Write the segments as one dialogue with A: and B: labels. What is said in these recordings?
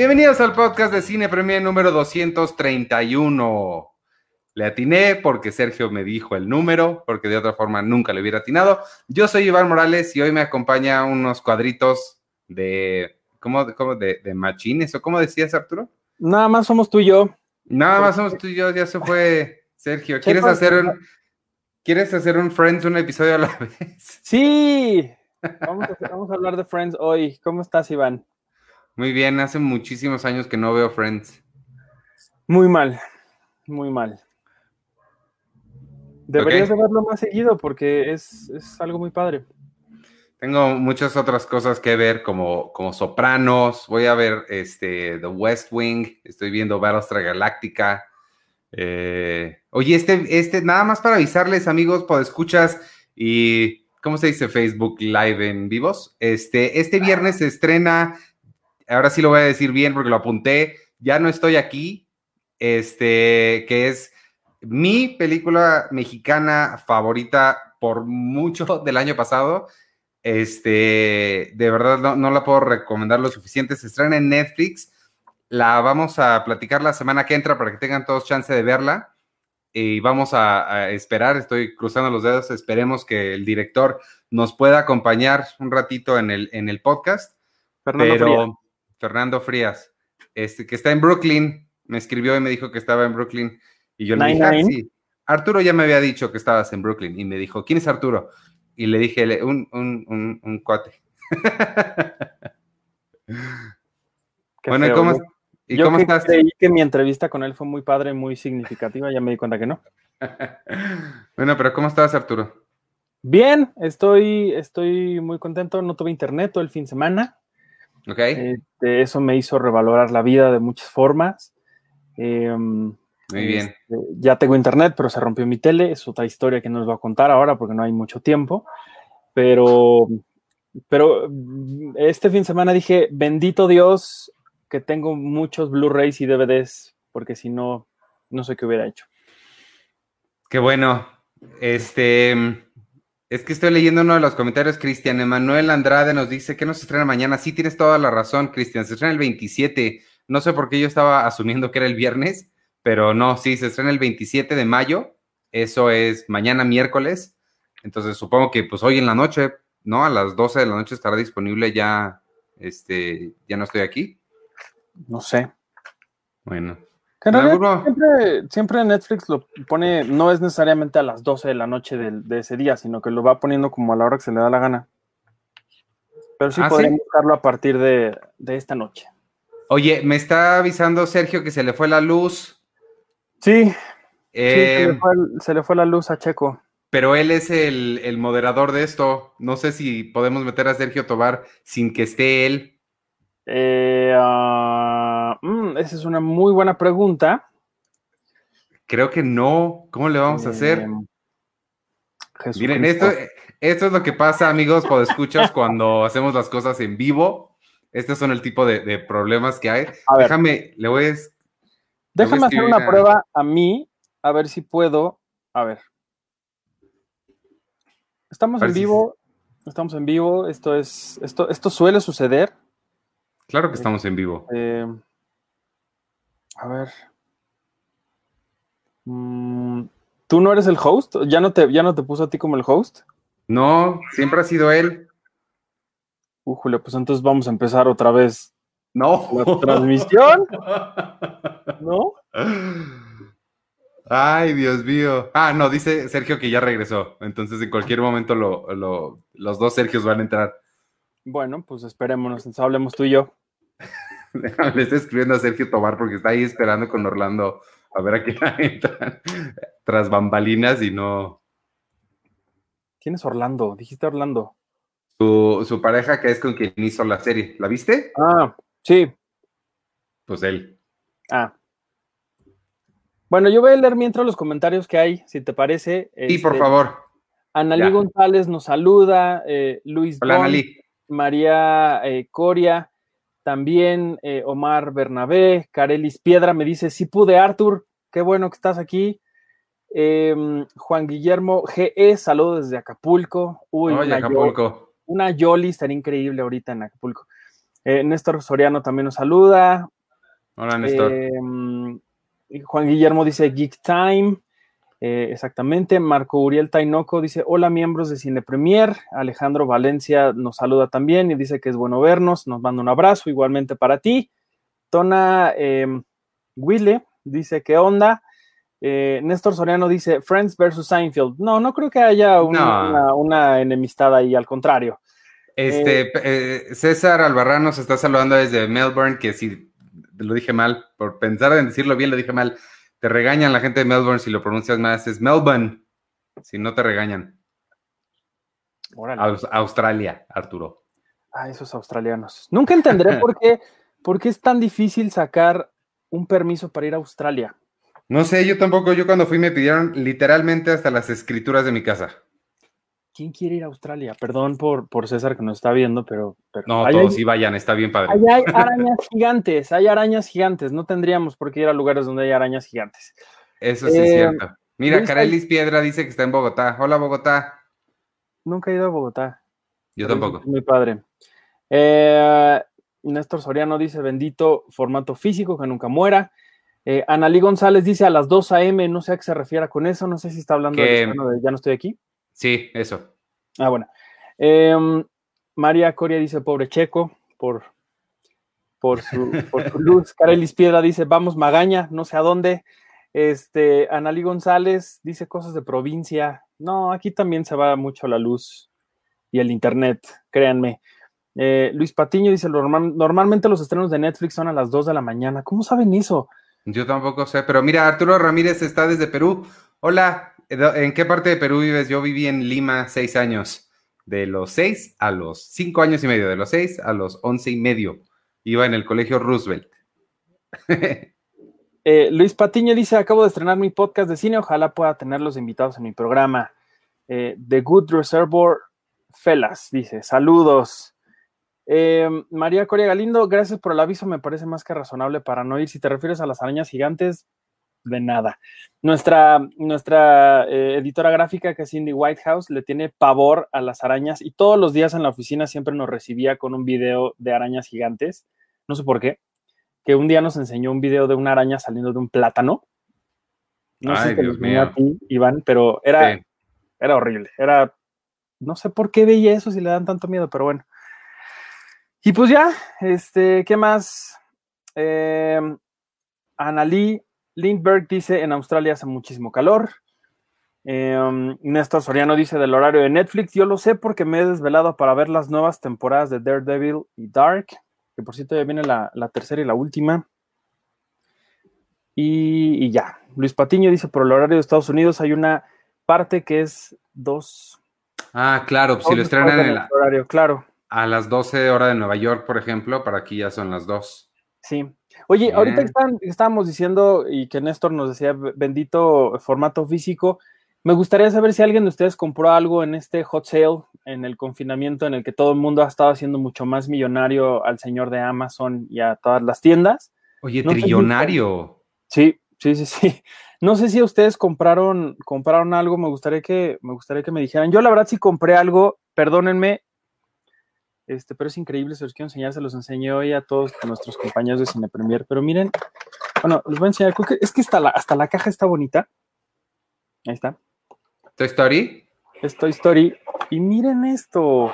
A: Bienvenidos al podcast de Cine Premier número 231. Le atiné porque Sergio me dijo el número, porque de otra forma nunca le hubiera atinado. Yo soy Iván Morales y hoy me acompaña unos cuadritos de, ¿cómo, cómo de, de machines o cómo decías Arturo?
B: Nada más somos tú y yo.
A: Nada más somos tú y yo, ya se fue Sergio. ¿Quieres hacer un, ¿quieres hacer un Friends, un episodio a la vez?
B: Sí, vamos a, vamos a hablar de Friends hoy. ¿Cómo estás, Iván?
A: Muy bien, hace muchísimos años que no veo Friends.
B: Muy mal, muy mal. Deberías
A: Ok.
B: de verlo más seguido porque es, es algo muy padre.
A: Tengo muchas otras cosas que ver, como, como Sopranos. Voy a ver este, The West Wing. Estoy viendo Battlestar Galactica. Eh, oye, este, este, nada más para avisarles, amigos, escuchas y ¿cómo se dice Facebook Live en vivos? Este, este viernes se estrena. Ahora sí lo voy a decir bien porque lo apunté. Ya no estoy aquí. Este, que es mi película mexicana favorita por mucho del año pasado. Este, de verdad no, no la puedo recomendar lo suficiente. Se estrena en Netflix. La vamos a platicar la semana que entra para que tengan todos chance de verla. Y vamos a, a esperar, estoy cruzando los dedos, esperemos que el director nos pueda acompañar un ratito en el, en el podcast.
B: Fernando
A: pero
B: Frías.
A: Fernando Frías, este, que está en Brooklyn, me escribió y me dijo que estaba en Brooklyn. Y yo le dije, "Ah,
B: Nine".
A: sí. Arturo ya me había dicho que estabas en Brooklyn. Y me dijo, ¿quién es Arturo? Y le dije, "Le- un, un, un, un cuate.
B: Qué
A: bueno, ¿y
B: feo.
A: cómo,
B: Yo-
A: ¿y
B: yo
A: cómo
B: que
A: estás?
B: creí que mi entrevista con él fue muy padre, muy significativa, ya me di cuenta que no.
A: bueno, pero ¿cómo estás, Arturo?
B: Bien, estoy, estoy muy contento. No tuve internet todo el fin de semana.
A: ¿Ok?
B: Este, eso me hizo revalorar la vida de muchas formas. Em,
A: Muy bien.
B: Este, ya tengo internet, pero se rompió mi tele. Es otra historia que no les voy a contar ahora porque no hay mucho tiempo. Pero, pero este fin de semana dije, bendito Dios que tengo muchos Blu-rays y DVDs, porque si no, no sé qué hubiera hecho.
A: Qué bueno. Este, es que estoy leyendo uno de los comentarios, Cristian Emanuel Andrade nos dice que no se estrena mañana. Sí, tienes toda la razón, Cristian. Se estrena el 27. No sé por qué yo estaba asumiendo que era el viernes, pero no, sí, se estrena el 27 de mayo. Eso es mañana miércoles. Entonces supongo que pues hoy en la noche, ¿no? A las 12 de la noche estará disponible ya, este, ya no estoy aquí.
B: No sé.
A: Bueno.
B: Que en
A: En
B: realidad
A: alguno-
B: siempre, siempre Netflix lo pone, no es necesariamente a las 12 de la noche de, ese día, sino que lo va poniendo como a la hora que se le da la gana. Pero sí
A: ¿Ah, sí?
B: buscarlo a partir de, de esta noche.
A: Oye, me está avisando Sergio que se le fue la luz.
B: Sí, sí, se,
A: Eh,
B: le fue, el- se le fue la luz a Checo.
A: Pero él es el, el moderador de esto. No sé si podemos meter a Sergio Tobar sin que esté él.
B: Eh, ah, mm, esa es una muy buena pregunta.
A: Creo que no. ¿Cómo le vamos a hacer?
B: Eh,
A: Miren, esto, esto es lo que pasa, amigos, cuando escuchas cuando hacemos las cosas en vivo. Estos son el tipo de, de problemas que hay.
B: A ver.
A: Déjame, le voy a...
B: Déjame hacer una
A: a-
B: prueba a mí, a ver si puedo. A ver. Estamos en vivo. Estamos en vivo. Esto es. Esto, esto suele suceder.
A: Claro que estamos en vivo.
B: Eh, a ver. Mm, ¿Tú no eres el host? ¿Ya no, te, ¿Ya no te puso a ti como el host?
A: No, siempre ha sido él.
B: Julio, pues entonces vamos a empezar otra vez
A: No.
B: la transmisión, ¿no?
A: Ay, Dios mío. Ah, no, dice Sergio que ya regresó. Entonces, en cualquier momento lo- lo- los dos Sergios van a entrar.
B: Bueno, pues esperémonos, entonces hablemos tú y yo.
A: Le estoy escribiendo a Sergio Tobar porque está ahí esperando con Orlando a ver a quién entra tras bambalinas y no.
B: ¿Quién es Orlando? Dijiste Orlando.
A: Su, su pareja que es con quien hizo la serie. ¿La viste?
B: Ah, sí.
A: Pues él.
B: Ah. Bueno, yo voy a leer mientras los comentarios que hay, si te parece.
A: Sí, por
B: Este,
A: favor.
B: Analí. González nos saluda, eh, Luis
A: Hola,
B: Don. María eh, Coria, también eh, Omar Bernabé, Carelis Piedra me dice, sí pude, Arthur, qué bueno que estás aquí. Em, Juan Guillermo GE, saludos desde Acapulco. Uy,
A: Oye,
B: una,
A: Acapulco.
B: una Yoli estaría increíble ahorita en Acapulco. Eh, Néstor Soriano también nos saluda.
A: Hola, Néstor.
B: Eh, Juan Guillermo dice Geek Time. Eh, exactamente. Marco Uriel Tainoco dice: Hola, miembros de Cine Premier. Alejandro Valencia nos saluda también y dice que es bueno vernos. Nos manda un abrazo, igualmente para ti. Tona eh, Wille dice: ¿Qué onda? Eh, Néstor Soriano dice: Friends versus Seinfeld. No, no creo que haya una,
A: No.
B: una- una enemistad ahí, al contrario.
A: Este, eh, César Albarrán nos está saludando desde Melbourne, que si lo dije mal, por pensar en decirlo bien, lo dije mal. Te regañan la gente de Melbourne si lo pronuncias más. Es Melbourne, si no te regañan. Aus- Australia, Arturo.
B: Ah, esos australianos. Nunca entenderé por qué, por qué es tan difícil sacar un permiso para ir a Australia.
A: No sé, yo tampoco. Yo cuando fui me pidieron literalmente hasta las escrituras de mi casa.
B: ¿Quién quiere ir a Australia? Perdón por, por César que nos está viendo, pero, pero
A: No, todos sí vayan, está bien padre.
B: ahí hay arañas gigantes, hay arañas gigantes. No tendríamos por qué ir a lugares donde hay arañas gigantes.
A: Eso sí es
B: Eh,
A: cierto. Mira, Carelis Piedra dice que está en Bogotá. Hola, Bogotá.
B: Nunca he ido a Bogotá.
A: Yo tampoco.
B: Muy padre. Eh, Néstor Soriano dice: bendito formato físico que nunca muera. Eh, Analí González dice a las 2 a.m. No sé a qué se refiere con eso. No sé si está hablando
A: Que-
B: de Ya no estoy aquí.
A: Sí, eso.
B: Ah, bueno. Em, María Coria dice, pobre Checo, por, por, su, por su luz. Carelis Piedra dice, vamos Magaña, no sé a dónde. Este, Analí González dice cosas de provincia. No, aquí también se va mucho la luz y el internet, créanme. Eh, Luis Patiño dice, "Normal- normalmente los estrenos de Netflix son a las 2 de la mañana. ¿Cómo saben eso?
A: Yo tampoco sé, pero mira, Arturo Ramírez está desde Perú. Hola, ¿en qué parte de Perú vives? Yo viví en Lima seis años. De los seis a los cinco años y medio, de los seis a los once y medio. Iba en el colegio Roosevelt.
B: Eh, Luis Patiño dice, acabo de estrenar mi podcast de cine, ojalá pueda tenerlos invitados en mi programa. Eh, The Good Reservoir Fellas, dice, saludos. Eh, María Coria Galindo, gracias por el aviso, me parece más que razonable para no ir. Si te refieres a las arañas gigantes, de nada. Nuestra, nuestra eh, editora gráfica, que es Cindy Whitehouse, le tiene pavor a las arañas y todos los días en la oficina siempre nos recibía con un video de arañas gigantes. No sé por qué que un día nos enseñó un video de una araña saliendo de un plátano. No sé
A: Ay,
B: te lo a ti, Iván, pero era,
A: Sí.
B: era horrible. Era, no sé por qué veía eso si le dan tanto miedo, pero bueno. Y pues ya, este, ¿qué más? Eh, Annalí Lindbergh dice, en Australia hace muchísimo calor. Eh, Néstor Soriano dice del horario de Netflix, yo lo sé porque me he desvelado para ver las nuevas temporadas de Daredevil y Dark, que por cierto ya viene la, la tercera y la última. Y, y ya, Luis Patiño dice, por el horario de Estados Unidos hay una parte que es dos...
A: Ah, claro, pues si lo
B: dos
A: estrenan en
B: nuestro horario, claro.
A: a las 12 horas de Nueva York, por ejemplo, para aquí ya son las 2.
B: Sí. Oye,
A: Bien.
B: ahorita están- estábamos diciendo y que Néstor nos decía "B- bendito formato físico, me gustaría saber si alguien de ustedes compró algo en este hot sale, en el confinamiento en el que todo el mundo ha estado haciendo mucho más millonario al señor de Amazon y a todas las tiendas.
A: Oye,
B: No
A: trillonario.
B: Sí, sí, sí, sí. No sé si ustedes compraron, compraron algo, me gustaría que, me gustaría que me dijeran. Yo la verdad sí compré algo, perdónenme, este, pero es increíble, se los quiero enseñar, se los enseñé hoy a todos nuestros compañeros de Cine Premier, pero miren, bueno, les voy a enseñar, es que hasta la, hasta la caja está bonita. Ahí está,
A: Toy Story.
B: es Toy Story, y miren esto.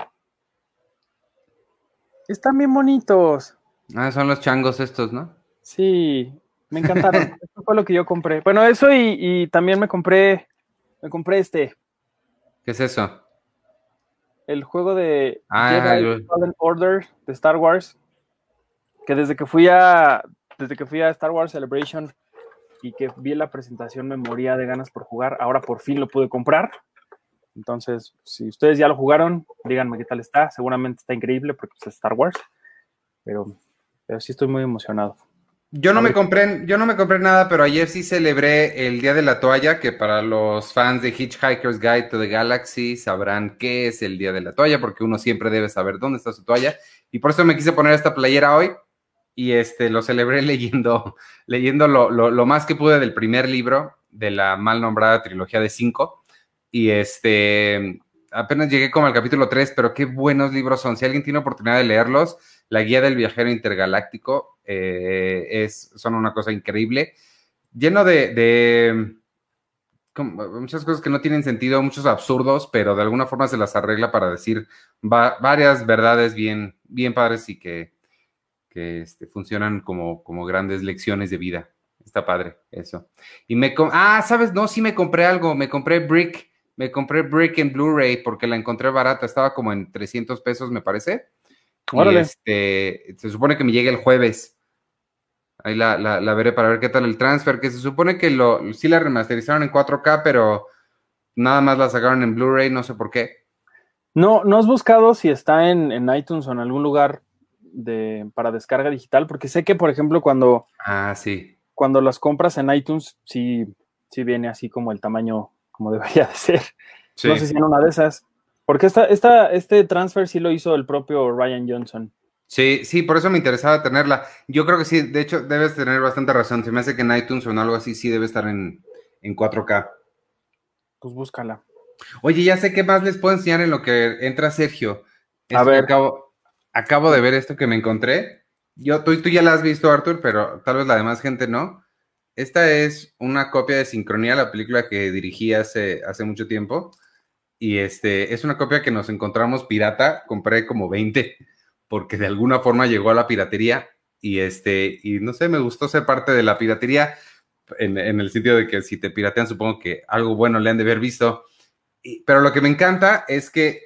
B: Están bien bonitos.
A: Ah, son los changos estos, ¿no?
B: Sí, me encantaron. Eso fue lo que yo compré. Bueno, eso y, y también me compré, me compré este,
A: ¿Qué es eso?
B: El juego de
A: Ah,
B: Jedi Fallen Order de Star Wars, que desde que fui a desde que fui a Star Wars Celebration y que vi la presentación me moría de ganas por jugar, ahora por fin lo pude comprar. Entonces, si ustedes ya lo jugaron, díganme qué tal está. Seguramente está increíble porque es Star Wars, pero, pero sí estoy muy emocionado.
A: Yo no me compré, yo no me compré nada, pero ayer sí celebré el Día de la Toalla, que para los fans de Hitchhiker's Guide to the Galaxy sabrán qué es el Día de la Toalla, porque uno siempre debe saber dónde está su toalla. Y por eso me quise poner esta playera hoy. Y este lo celebré leyendo, leyendo lo, lo- lo más que pude del primer libro de la mal nombrada trilogía de cinco. Y este apenas llegué como al capítulo 3, pero qué buenos libros son. Si alguien tiene oportunidad de leerlos, la guía del viajero intergaláctico eh, es, son una cosa increíble, lleno de, muchas cosas que no tienen sentido, muchos absurdos, pero de alguna forma se las arregla para decir varias verdades bien, bien padres y que, este, funcionan como, como grandes lecciones de vida. Está padre eso. Y me... Ah, ¿sabes? No, sí me compré algo. Me compré Brick. Me compré Brick en Blu-ray porque la encontré barata. Estaba como en 300 pesos, me parece. Órale. este, se supone que me llegue el jueves. Ahí la, la, veré para ver qué tal el transfer. Que se supone que lo, sí la remasterizaron en 4K, pero nada más la sacaron en Blu-ray. No sé por qué.
B: No, ¿no has buscado si está en, en iTunes o en algún lugar de, para descarga digital? Porque sé que, por ejemplo, cuando.
A: Ah, sí
B: cuando las compras en iTunes, sí, sí viene así como el tamaño como debería de ser. No sé si en una de esas. Porque esta, esta, este transfer sí lo hizo el propio Ryan Johnson.
A: Sí, sí, por eso me interesaba tenerla. Yo creo que sí, de hecho, debes tener bastante razón. Se me hace que en iTunes o en algo así sí debe estar en, 4K.
B: Pues búscala.
A: Oye, ya sé qué más les puedo enseñar en lo que entra Sergio. a ver. Acabo, acabo de ver esto que me encontré. Yo, tú, tú ya la has visto, Arthur, pero tal vez la demás gente no. Esta es una copia de Sincronía, la película que dirigí hace, hace mucho tiempo. Y este, es una copia que nos encontramos pirata. Compré como 20 porque de alguna forma llegó a la piratería. Y este, y no sé, me gustó ser parte de la piratería en, el sentido de que si te piratean, supongo que algo bueno le han de haber visto. pero lo que me encanta es que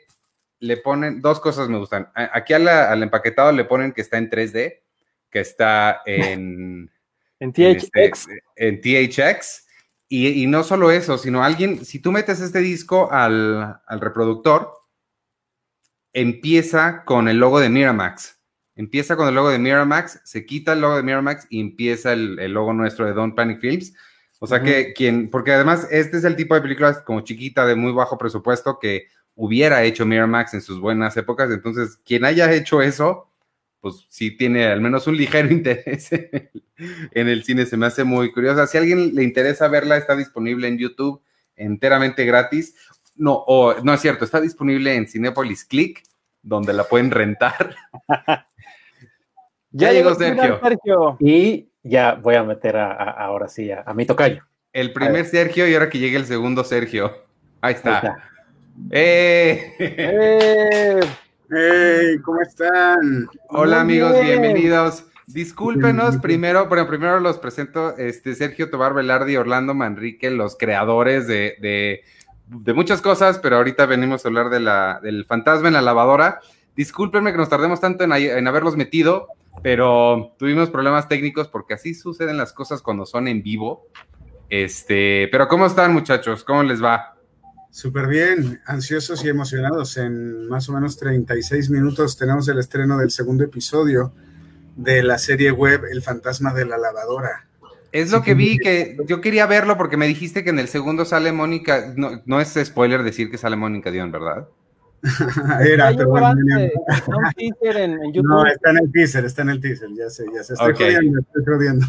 A: le ponen, dos cosas me gustan. Aquí al empaquetado le ponen que está en 3D, que está en...
B: en THX.
A: En, THX. Y, no solo eso, sino alguien, si tú metes este disco al, reproductor, empieza con el logo de Miramax. Empieza con el logo de Miramax, se quita el logo de Miramax y empieza el, logo nuestro de Don't Panic Films. O sea que quien, porque además este es el tipo de películas como chiquita, de muy bajo presupuesto, que hubiera hecho Miramax en sus buenas épocas. Entonces, quien haya hecho eso, pues sí tiene al menos un ligero interés en el, cine. Se me hace muy curiosa. Si a alguien le interesa verla, está disponible en YouTube enteramente gratis. No, o, no es cierto, está disponible en Cinepolis Click, donde la pueden rentar.
B: ya, llegó Sergio.
C: Y ya voy a meter ahora sí a, mi tocayo.
A: El primer Sergio y ahora que llegue el segundo Sergio. Ahí está. ¡Eh!
D: ¡Eh! ¿Cómo están?
A: Hola amigos, bienvenidos. Discúlpenos, primero, bueno, primero los presento, este, Sergio Tobar Velardi y Orlando Manrique, los creadores de, muchas cosas, pero ahorita venimos a hablar de la, del fantasma en la lavadora. Discúlpenme que nos tardemos tanto en, en haberlos metido, pero tuvimos problemas técnicos porque así suceden las cosas cuando son en vivo. Este, pero ¿cómo están muchachos? ¿Cómo les va?
D: Súper bien, ansiosos y emocionados. En más o menos 36 minutos tenemos el estreno del segundo episodio de la serie web El fantasma de la lavadora.
A: Es lo que vi, que yo quería verlo porque me dijiste que en el segundo sale Mónica, no, es spoiler decir que sale Mónica Dion, ¿verdad?
D: Era, pero bueno, No, está en el teaser, está en el teaser, ya sé, ya sé, estoy jodiendo, estoy jodiendo.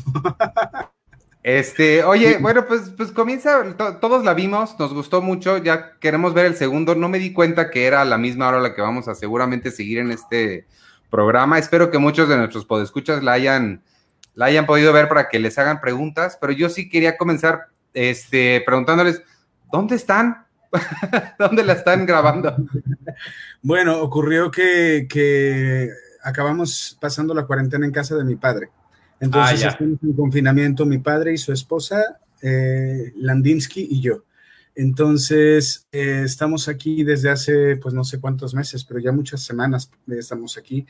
A: Este, oye, bueno, pues, pues comienza, todos la vimos, nos gustó mucho, ya queremos ver el segundo, no me di cuenta que era la misma hora la que vamos a seguramente seguir en este programa, espero que muchos de nuestros podescuchas la hayan, la hayan podido ver para que les hagan preguntas, pero yo sí quería comenzar, este, preguntándoles, ¿dónde están? ¿Dónde la están grabando?
D: Bueno, ocurrió que, que acabamos pasando la cuarentena en casa de mi padre. Entonces ah, estamos en confinamiento mi padre y su esposa, eh, Landinsky y yo. Entonces, eh, estamos aquí desde hace, pues no sé cuántos meses, pero ya muchas semanas estamos aquí.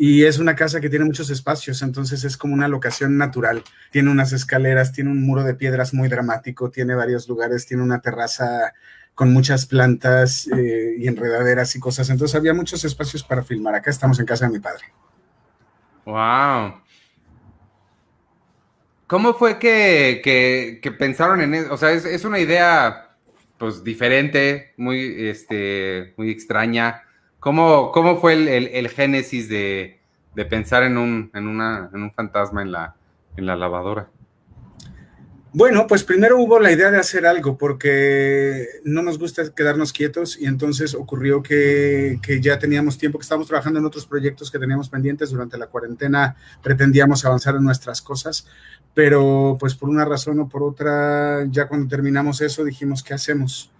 D: Y es una casa que tiene muchos espacios, entonces es como una locación natural. Tiene unas escaleras, tiene un muro de piedras muy dramático, tiene varios lugares, tiene una terraza con muchas plantas eh, y enredaderas y cosas. Entonces había muchos espacios para filmar. Acá estamos en casa de mi padre.
A: Wow. ¿Cómo fue que, pensaron en eso? O sea, es, una idea pues diferente, muy, este, muy extraña. ¿Cómo, cómo fue el, génesis de, pensar en un, en, una, en un fantasma en la, en la lavadora?
D: Bueno, pues primero hubo la idea de hacer algo porque no nos gusta quedarnos quietos y entonces ocurrió que, ya teníamos tiempo, que estábamos trabajando en otros proyectos que teníamos pendientes durante la cuarentena, pretendíamos avanzar en nuestras cosas, pero pues por una razón o por otra, ya cuando terminamos eso dijimos, ¿qué hacemos?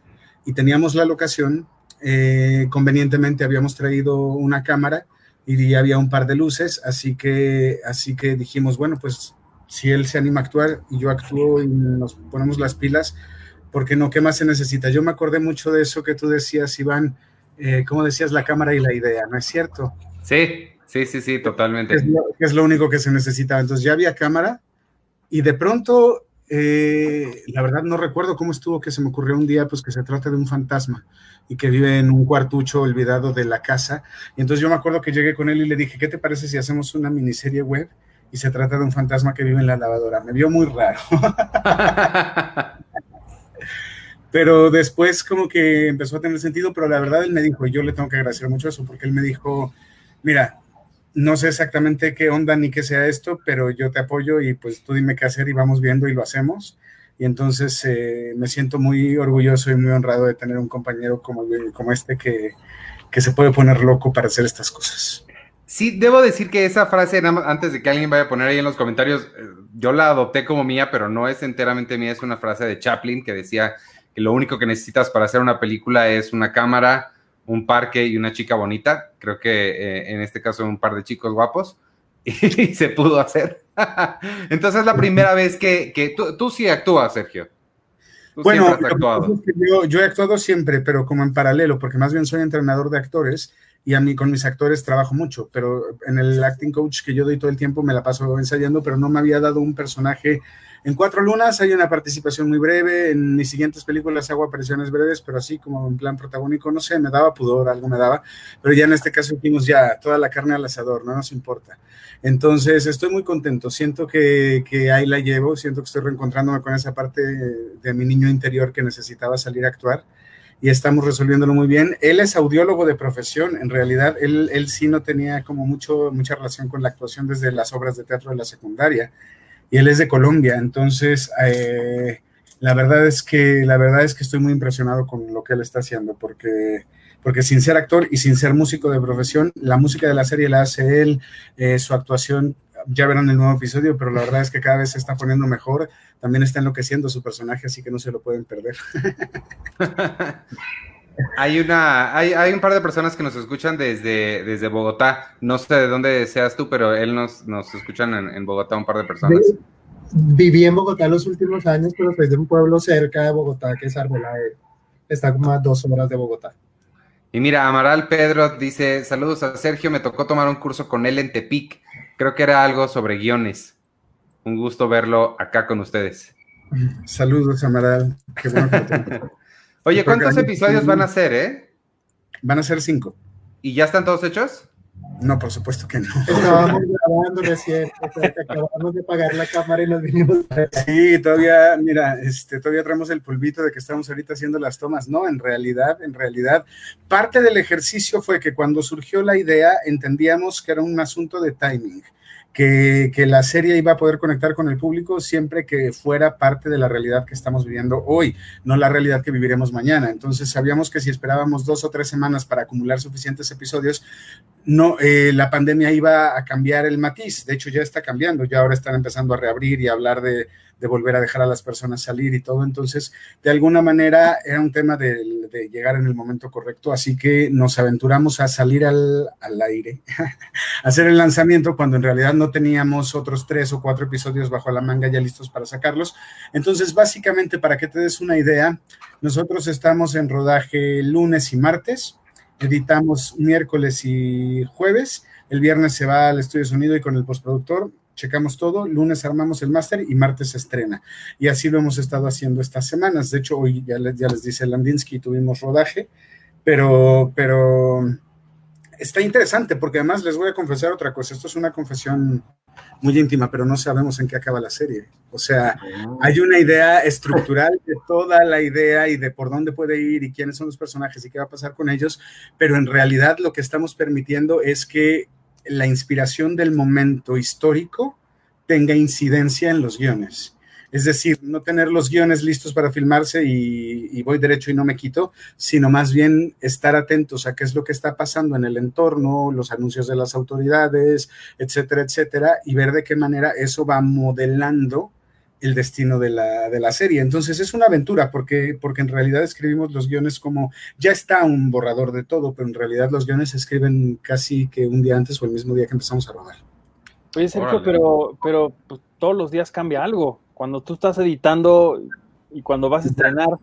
D: Y teníamos la locación, eh, convenientemente habíamos traído una cámara y había un par de luces, así que, así que dijimos, bueno, pues si él se anima a actuar y yo actúo y nos ponemos las pilas, porque no, ¿qué más se necesita? Yo me acordé mucho de eso que tú decías, Iván, eh, como decías, la cámara y la idea, ¿no es cierto?
A: Sí, sí, sí, sí, totalmente.
D: Es lo, es lo único que se necesitaba. Entonces ya había cámara y de pronto, eh, la verdad no recuerdo cómo estuvo que se me ocurrió un día, pues que se trata de un fantasma y que vive en un cuartucho olvidado de la casa. Y entonces yo me acuerdo que llegué con él y le dije, ¿qué te parece si hacemos una miniserie web? y se trata de un fantasma que vive en la lavadora. Me vio muy raro. pero después como que empezó a tener sentido, pero la verdad él me dijo, y yo le tengo que agradecer mucho eso, porque él me dijo, mira, no sé exactamente qué onda ni qué sea esto, pero yo te apoyo y pues tú dime qué hacer y vamos viendo y lo hacemos. Y entonces eh, me siento muy orgulloso y muy honrado de tener un compañero como, como este que, que se puede poner loco para hacer estas cosas.
A: Sí, debo decir que esa frase, antes de que alguien vaya a poner ahí en los comentarios, eh, yo la adopté como mía, pero no es enteramente mía, es una frase de Chaplin que decía que lo único que necesitas para hacer una película es una cámara, un parque y una chica bonita. Creo que eh, en este caso un par de chicos guapos y se pudo hacer. Entonces es la primera vez que, que tú, sí actúas, Sergio.
D: bueno, yo, yo he actuado siempre, pero como en paralelo, porque más bien soy entrenador de actores y a mí con mis actores trabajo mucho, pero en el acting coach que yo doy todo el tiempo me la paso ensayando, pero no me había dado un personaje. En Cuatro Lunas hay una participación muy breve, en mis siguientes películas hago apariciones breves, pero así como en plan protagónico, no sé, me daba pudor, algo me daba, pero ya en este caso hicimos ya toda la carne al asador, no nos importa. Entonces estoy muy contento, siento que, que ahí la llevo, siento que estoy reencontrándome con esa parte de mi niño interior que necesitaba salir a actuar y estamos resolviéndolo muy bien. Él es audiólogo de profesión, en realidad él, él sí no tenía como mucho, mucha relación con la actuación desde las obras de teatro de la secundaria y él es de Colombia, entonces eh, la verdad es que la verdad es que estoy muy impresionado con lo que él está haciendo porque porque sin ser actor y sin ser músico de profesión, la música de la serie la hace él, eh, su actuación ya verán el nuevo episodio, pero la verdad es que cada vez se está poniendo mejor. También está enloqueciendo su personaje, así que no se lo pueden perder.
A: hay una, hay, hay, un par de personas que nos escuchan desde, desde Bogotá. No sé de dónde seas tú, pero él nos, nos escuchan en, Bogotá un par de personas.
E: Viví en Bogotá los últimos años, pero soy de un pueblo cerca de Bogotá que es Arbelae. Está como a dos horas de Bogotá.
A: Y mira, Amaral Pedro dice, saludos a Sergio, me tocó tomar un curso con él en Tepic Creo que era algo sobre guiones. Un gusto verlo acá con ustedes.
D: Saludos, Amaral. Qué bueno
A: Oye, ¿cuántos episodios van a ser, eh?
D: Van a ser cinco.
A: ¿Y ya están todos hechos?
D: No, por supuesto que no.
E: Estábamos grabando recién, acabamos de pagar la cámara y nos vinimos.
D: Sí, todavía, mira, este, todavía traemos el pulvito de que estamos ahorita haciendo las tomas. No, en realidad, en realidad, parte del ejercicio fue que cuando surgió la idea entendíamos que era un asunto de timing que, la serie iba a poder conectar con el público siempre que fuera parte de la realidad que estamos viviendo hoy, no la realidad que viviremos mañana. Entonces sabíamos que si esperábamos dos o tres semanas para acumular suficientes episodios, no, eh, la pandemia iba a cambiar el matiz. De hecho, ya está cambiando, ya ahora están empezando a reabrir y a hablar de de volver a dejar a las personas salir y todo. Entonces, de alguna manera era un tema de, llegar en el momento correcto, así que nos aventuramos a salir al, aire, a hacer el lanzamiento cuando en realidad no teníamos otros tres o cuatro episodios bajo la manga ya listos para sacarlos. Entonces, básicamente, para que te des una idea, nosotros estamos en rodaje lunes y martes, editamos miércoles y jueves. El viernes se va al estudio sonido y con el postproductor checamos todo, lunes armamos el máster y martes se estrena. Y así lo hemos estado haciendo estas semanas. De hecho, hoy ya les, ya les dice Landinsky, tuvimos rodaje, pero, pero está interesante porque además les voy a confesar otra cosa. Esto es una confesión muy íntima, pero no sabemos en qué acaba la serie. O sea, ah. hay una idea estructural de toda la idea y de por dónde puede ir y quiénes son los personajes y qué va a pasar con ellos, pero en realidad lo que estamos permitiendo es que la inspiración del momento histórico tenga incidencia en los guiones. Es decir, no tener los guiones listos para filmarse y, voy derecho y no me quito, sino más bien estar atentos a qué es lo que está pasando en el entorno, los anuncios de las autoridades, etcétera, etcétera, y ver de qué manera eso va modelando el destino de la, de la, serie. Entonces es una aventura porque, porque en realidad escribimos los guiones como ya está un borrador de todo, pero en realidad los guiones se escriben casi que un día antes o el mismo día que empezamos a rodar.
B: Oye, Sergio, pero, pero pues, todos los días cambia algo. Cuando tú estás editando y cuando vas a estrenar,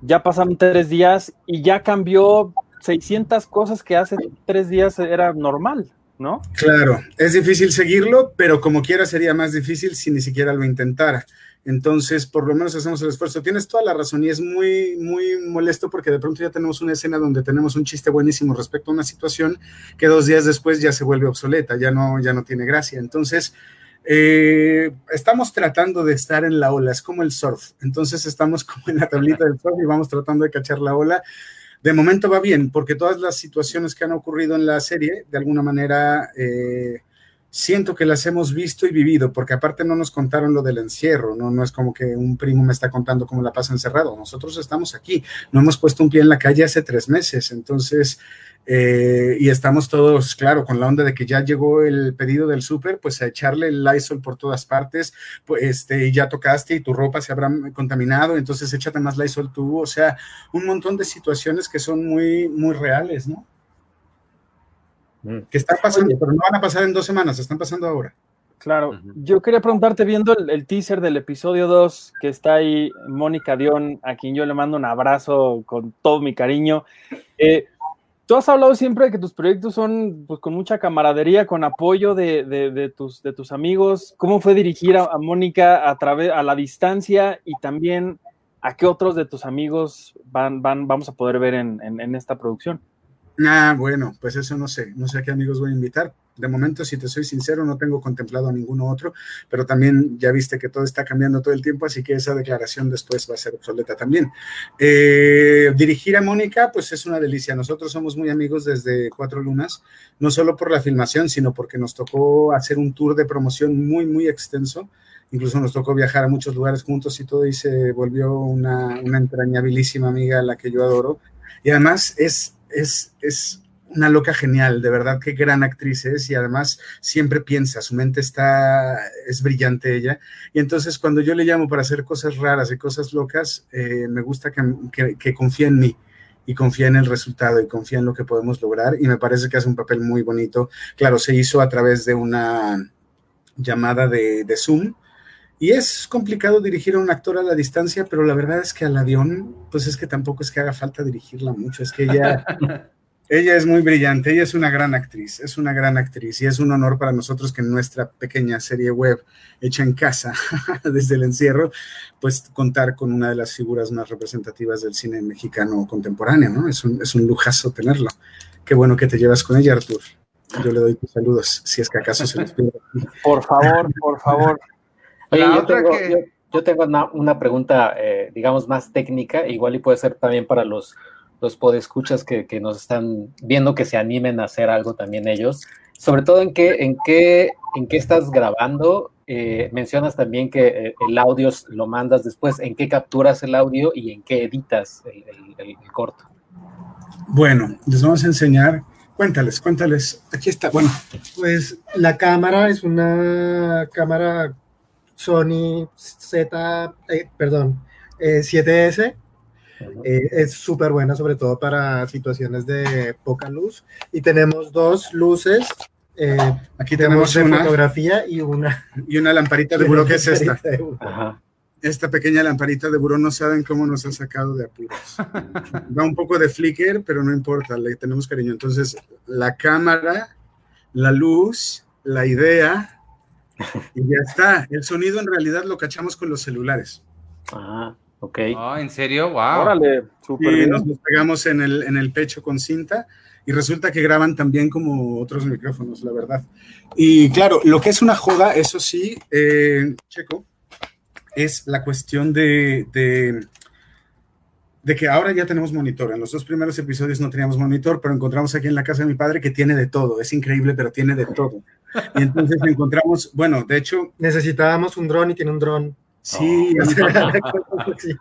B: ya pasaron tres días y ya cambió 600 cosas que hace tres días era normal. ¿No?
D: Claro, es difícil seguirlo, pero como quiera sería más difícil si ni siquiera lo intentara. Entonces, por lo menos hacemos el esfuerzo. Tienes toda la razón y es muy, muy molesto porque de pronto ya tenemos una escena donde tenemos un chiste buenísimo respecto a una situación que dos días después ya se vuelve obsoleta, ya no, ya no tiene gracia. Entonces, eh, estamos tratando de estar en la ola, es como el surf. Entonces, estamos como en la tablita del surf y vamos tratando de cachar la ola de momento va bien, porque todas las situaciones que han ocurrido en la serie, de alguna manera, eh, siento que las hemos visto y vivido, porque aparte no nos contaron lo del encierro, ¿no? no es como que un primo me está contando cómo la pasa encerrado, nosotros estamos aquí, no hemos puesto un pie en la calle hace tres meses, entonces eh, y estamos todos, claro, con la onda de que ya llegó el pedido del súper, pues a echarle el Lysol por todas partes, pues este, ya tocaste y tu ropa se habrá contaminado, entonces échate más Lysol tú, o sea, un montón de situaciones que son muy, muy reales, ¿no? Que están pasando, pero no van a pasar en dos semanas, están pasando ahora.
B: Claro, yo quería preguntarte, viendo el, teaser del episodio 2, que está ahí Mónica Dion, a quien yo le mando un abrazo con todo mi cariño. Eh, Tú has hablado siempre de que tus proyectos son pues, con mucha camaradería, con apoyo de, tus, de tus amigos. ¿Cómo fue dirigir a, Mónica a través a la distancia y también a qué otros de tus amigos van, van, vamos a poder ver en, en esta producción?
D: Ah, bueno, pues eso no sé, no sé a qué amigos voy a invitar. De momento, si te soy sincero, no tengo contemplado a ninguno otro, pero también ya viste que todo está cambiando todo el tiempo, así que esa declaración después va a ser obsoleta también. Eh, dirigir a Mónica, pues es una delicia. Nosotros somos muy amigos desde Cuatro Lunas, no solo por la filmación, sino porque nos tocó hacer un tour de promoción muy, muy extenso. Incluso nos tocó viajar a muchos lugares juntos y todo, y se volvió una, una entrañabilísima amiga a la que yo adoro. Y además es, es, es una loca genial, de verdad, qué gran actriz es y además siempre piensa, su mente está, es brillante ella. Y entonces cuando yo le llamo para hacer cosas raras y cosas locas, eh, me gusta que, que, confía en mí y confía en el resultado y confía en lo que podemos lograr y me parece que hace un papel muy bonito. Claro, se hizo a través de una llamada de, de Zoom. Y es complicado dirigir a un actor a la distancia, pero la verdad es que a la Dion, pues es que tampoco es que haga falta dirigirla mucho, es que ella Ella es muy brillante, ella es una gran actriz, es una gran actriz y es un honor para nosotros que en nuestra pequeña serie web hecha en casa desde el encierro, pues contar con una de las figuras más representativas del cine mexicano contemporáneo, ¿no? Es un, es un lujazo tenerlo. Qué bueno que te llevas con ella, Artur. Yo le doy tus saludos, si es que acaso se les pide.
B: Por favor, por favor.
C: Oye, yo tengo, una, pregunta, eh, digamos, más técnica, igual y puede ser también para los los podescuchas que, que nos están viendo que se animen a hacer algo también ellos. Sobre todo en qué, en qué, en qué estás grabando. Eh, mencionas también que eh, el audio lo mandas después. ¿En qué capturas el audio y en qué editas el, el, corto?
D: Bueno, les vamos a enseñar. Cuéntales, cuéntales. Aquí está. Bueno,
E: pues la cámara es una cámara Sony Z, eh, perdón, 7S eh, es súper buena, sobre todo para situaciones de poca luz. Y tenemos dos luces. Eh,
D: Aquí tenemos una
E: fotografía y una.
D: Y una lamparita de buró, ¿qué es esta? Esta pequeña lamparita de buró no saben cómo nos ha sacado de apuros. Da un poco de flicker, pero no importa, le tenemos cariño. Entonces, la cámara, la luz, la idea, y ya está. El sonido en realidad lo cachamos con los celulares.
C: Ajá. Ok.
A: Oh, ¿En serio? ¡Wow!
B: Órale,
D: súper y nos pegamos en el, en el pecho con cinta y resulta que graban también como otros micrófonos, la verdad. Y claro, lo que es una joda, eso sí, eh, Checo, es la cuestión de, de, de, que ahora ya tenemos monitor. En los dos primeros episodios no teníamos monitor, pero encontramos aquí en la casa de mi padre que tiene de todo. Es increíble, pero tiene de todo. Y entonces encontramos, bueno, de hecho...
E: Necesitábamos un dron y tiene un dron
D: Sí,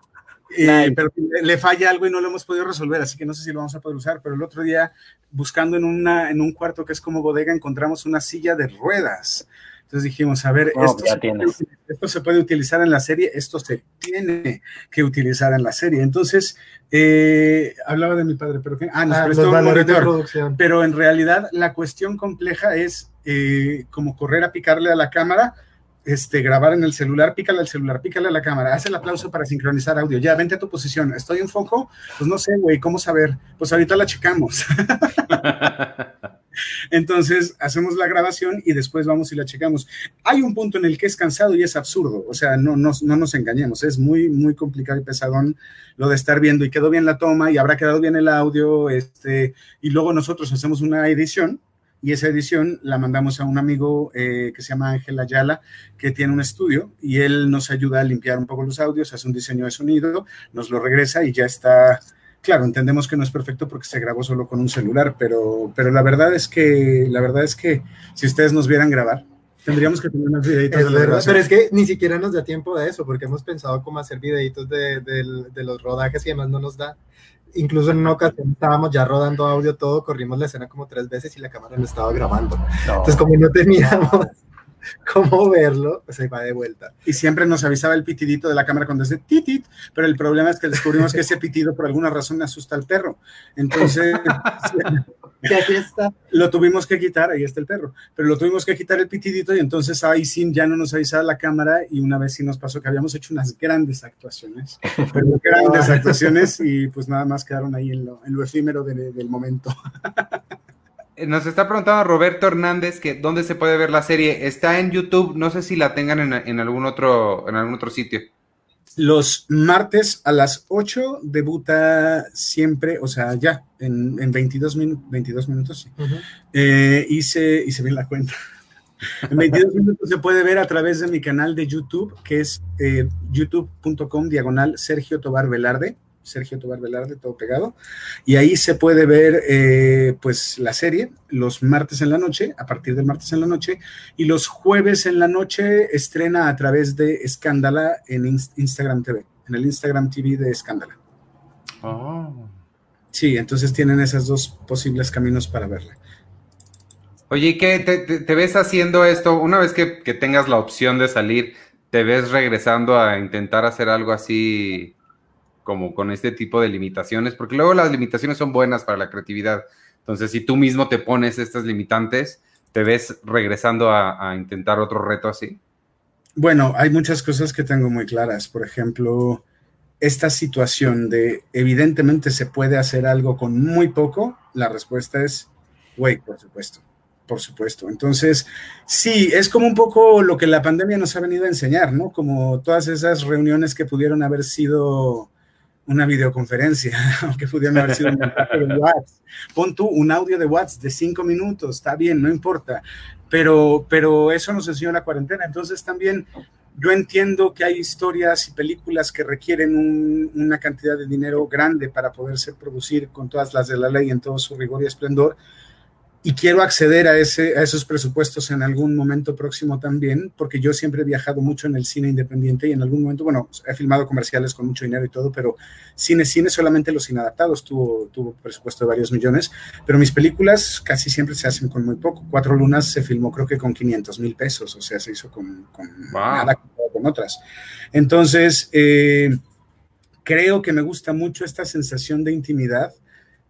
D: pero le falla algo y no lo hemos podido resolver, así que no sé si lo vamos a poder usar, pero el otro día, buscando en, una, en un cuarto que es como bodega, encontramos una silla de ruedas. Entonces dijimos, a ver, esto, se puede, utilizar en la serie, esto se tiene que utilizar en la serie. Entonces, eh, hablaba de mi padre, pero ah, nos ah, prestó un monitor. Pero en realidad la cuestión compleja es eh, como correr a picarle a la cámara, este, grabar en el celular, pícale al celular, pícale a la cámara, haz el aplauso para sincronizar audio. Ya, vente a tu posición. ¿Estoy en foco? Pues no sé, güey, ¿cómo saber? Pues ahorita la checamos. Entonces, hacemos la grabación y después vamos y la checamos. Hay un punto en el que es cansado y es absurdo, o sea, no, no, no nos engañemos, es muy, muy complicado y pesadón lo de estar viendo y quedó bien la toma y habrá quedado bien el audio, este, y luego nosotros hacemos una edición y esa edición la mandamos a un amigo eh, que se llama Ángel Ayala, que tiene un estudio y él nos ayuda a limpiar un poco los audios, hace un diseño de sonido, nos lo regresa y ya está. Claro, entendemos que no es perfecto porque se grabó solo con un celular, pero, pero la verdad es que la verdad es que si ustedes nos vieran grabar, tendríamos que tener unos videitos.
E: de verdad, pero es que ni siquiera nos da tiempo de eso, porque hemos pensado cómo hacer videitos de, de los rodajes y demás no nos da incluso en una ocasión estábamos ya rodando audio todo, corrimos la escena como tres veces y la cámara lo estaba grabando. Entonces, como no teníamos cómo verlo, ahí va de vuelta.
D: Y siempre nos avisaba el pitidito de la cámara cuando dice titit, pero el problema es que descubrimos que ese pitido por alguna razón asusta al perro. Entonces,
E: que aquí está.
D: Lo tuvimos que quitar, ahí está el perro, pero lo tuvimos que quitar el pitidito y entonces ahí sí ya no nos avisaba la cámara y una vez sí nos pasó que habíamos hecho unas grandes actuaciones, pero grandes actuaciones y pues nada más quedaron ahí en lo, efímero del momento.
A: Eh, nos está preguntando Roberto Hernández que dónde se puede ver la serie. Está en YouTube, no sé si la tengan en, en algún otro en algún otro sitio.
D: Los martes a las 8 debuta siempre, o sea, ya en, en 22, 22 minutos. Sí. Eh, hice, hice bien la cuenta. En 22 minutos se puede ver a través de mi canal de YouTube, que es eh, youtube.com diagonal Sergio Tobar Velarde. Sergio Tobar Velarde, todo pegado. Y ahí se puede ver eh, pues la serie los martes en la noche, a partir del martes en la noche, y los jueves en la noche estrena a través de Escándala en Instagram TV, en el Instagram TV de Escándala. Oh. Sí, entonces tienen esos dos posibles caminos para verla.
A: Oye, ¿qué te, ves haciendo esto? Una vez que, que tengas la opción de salir, ¿te ves regresando a intentar hacer algo así como con este tipo de limitaciones, porque luego las limitaciones son buenas para la creatividad. Entonces, si tú mismo te pones estas limitantes, ¿te ves regresando a, intentar otro reto así?
D: Bueno, hay muchas cosas que tengo muy claras. Por ejemplo, esta situación de evidentemente se puede hacer algo con muy poco, la respuesta es, güey, por supuesto, por supuesto. Entonces, sí, es como un poco lo que la pandemia nos ha venido a enseñar, ¿no? Como todas esas reuniones que pudieron haber sido una videoconferencia, aunque pudieron haber sido un de WhatsApp. Pon tú un audio de WhatsApp de cinco minutos, está bien, no importa, pero, pero eso nos enseñó la cuarentena. Entonces también yo entiendo que hay historias y películas que requieren una cantidad de dinero grande para poderse producir con todas las de la ley en todo su rigor y esplendor, y quiero acceder a, ese, a esos presupuestos en algún momento próximo también, porque yo siempre he viajado mucho en el cine independiente y en algún momento, bueno, he filmado comerciales con mucho dinero y todo, pero cine, cine, solamente los inadaptados tuvo, tuvo presupuesto de varios millones, pero mis películas casi siempre se hacen con muy poco. Cuatro Lunas se filmó creo que con 500 mil pesos, o sea, se hizo con, con nada con otras. Entonces, eh, creo que me gusta mucho esta sensación de intimidad,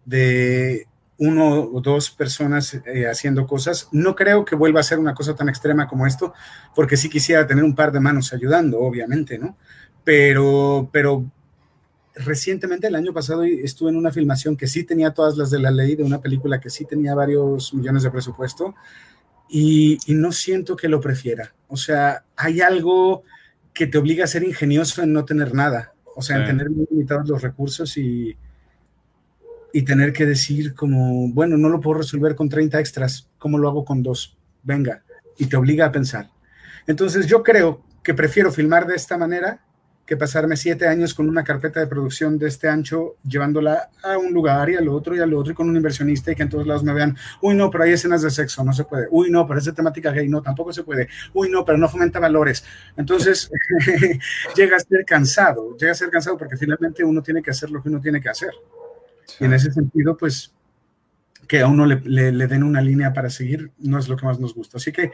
D: de uno o dos personas eh, haciendo cosas. No creo que vuelva a ser una cosa tan extrema como esto, porque sí quisiera tener un par de manos ayudando, obviamente, ¿no? Pero, pero recientemente, el año pasado, estuve en una filmación que sí tenía todas las de la ley, de una película que sí tenía varios millones de presupuesto, y, no siento que lo prefiera. O sea, hay algo que te obliga a ser ingenioso en no tener nada, o sea, en tener limitados los recursos y y tener que decir como, bueno, no lo puedo resolver con 30 extras, ¿cómo lo hago con dos? Venga, y te obliga a pensar. Entonces yo creo que prefiero filmar de esta manera que pasarme siete años con una carpeta de producción de este ancho, llevándola a un lugar y al otro y al otro y con un inversionista y que en todos lados me vean, uy, no, pero hay escenas de sexo, no se puede, uy, no, pero es de temática gay, no, tampoco se puede, uy, no, pero no fomenta valores. Entonces, llega a ser cansado, llega a ser cansado porque finalmente uno tiene que hacer lo que uno tiene que hacer. Y en ese sentido, pues, que a uno le, le den una línea para seguir no es lo que más nos gusta. Así que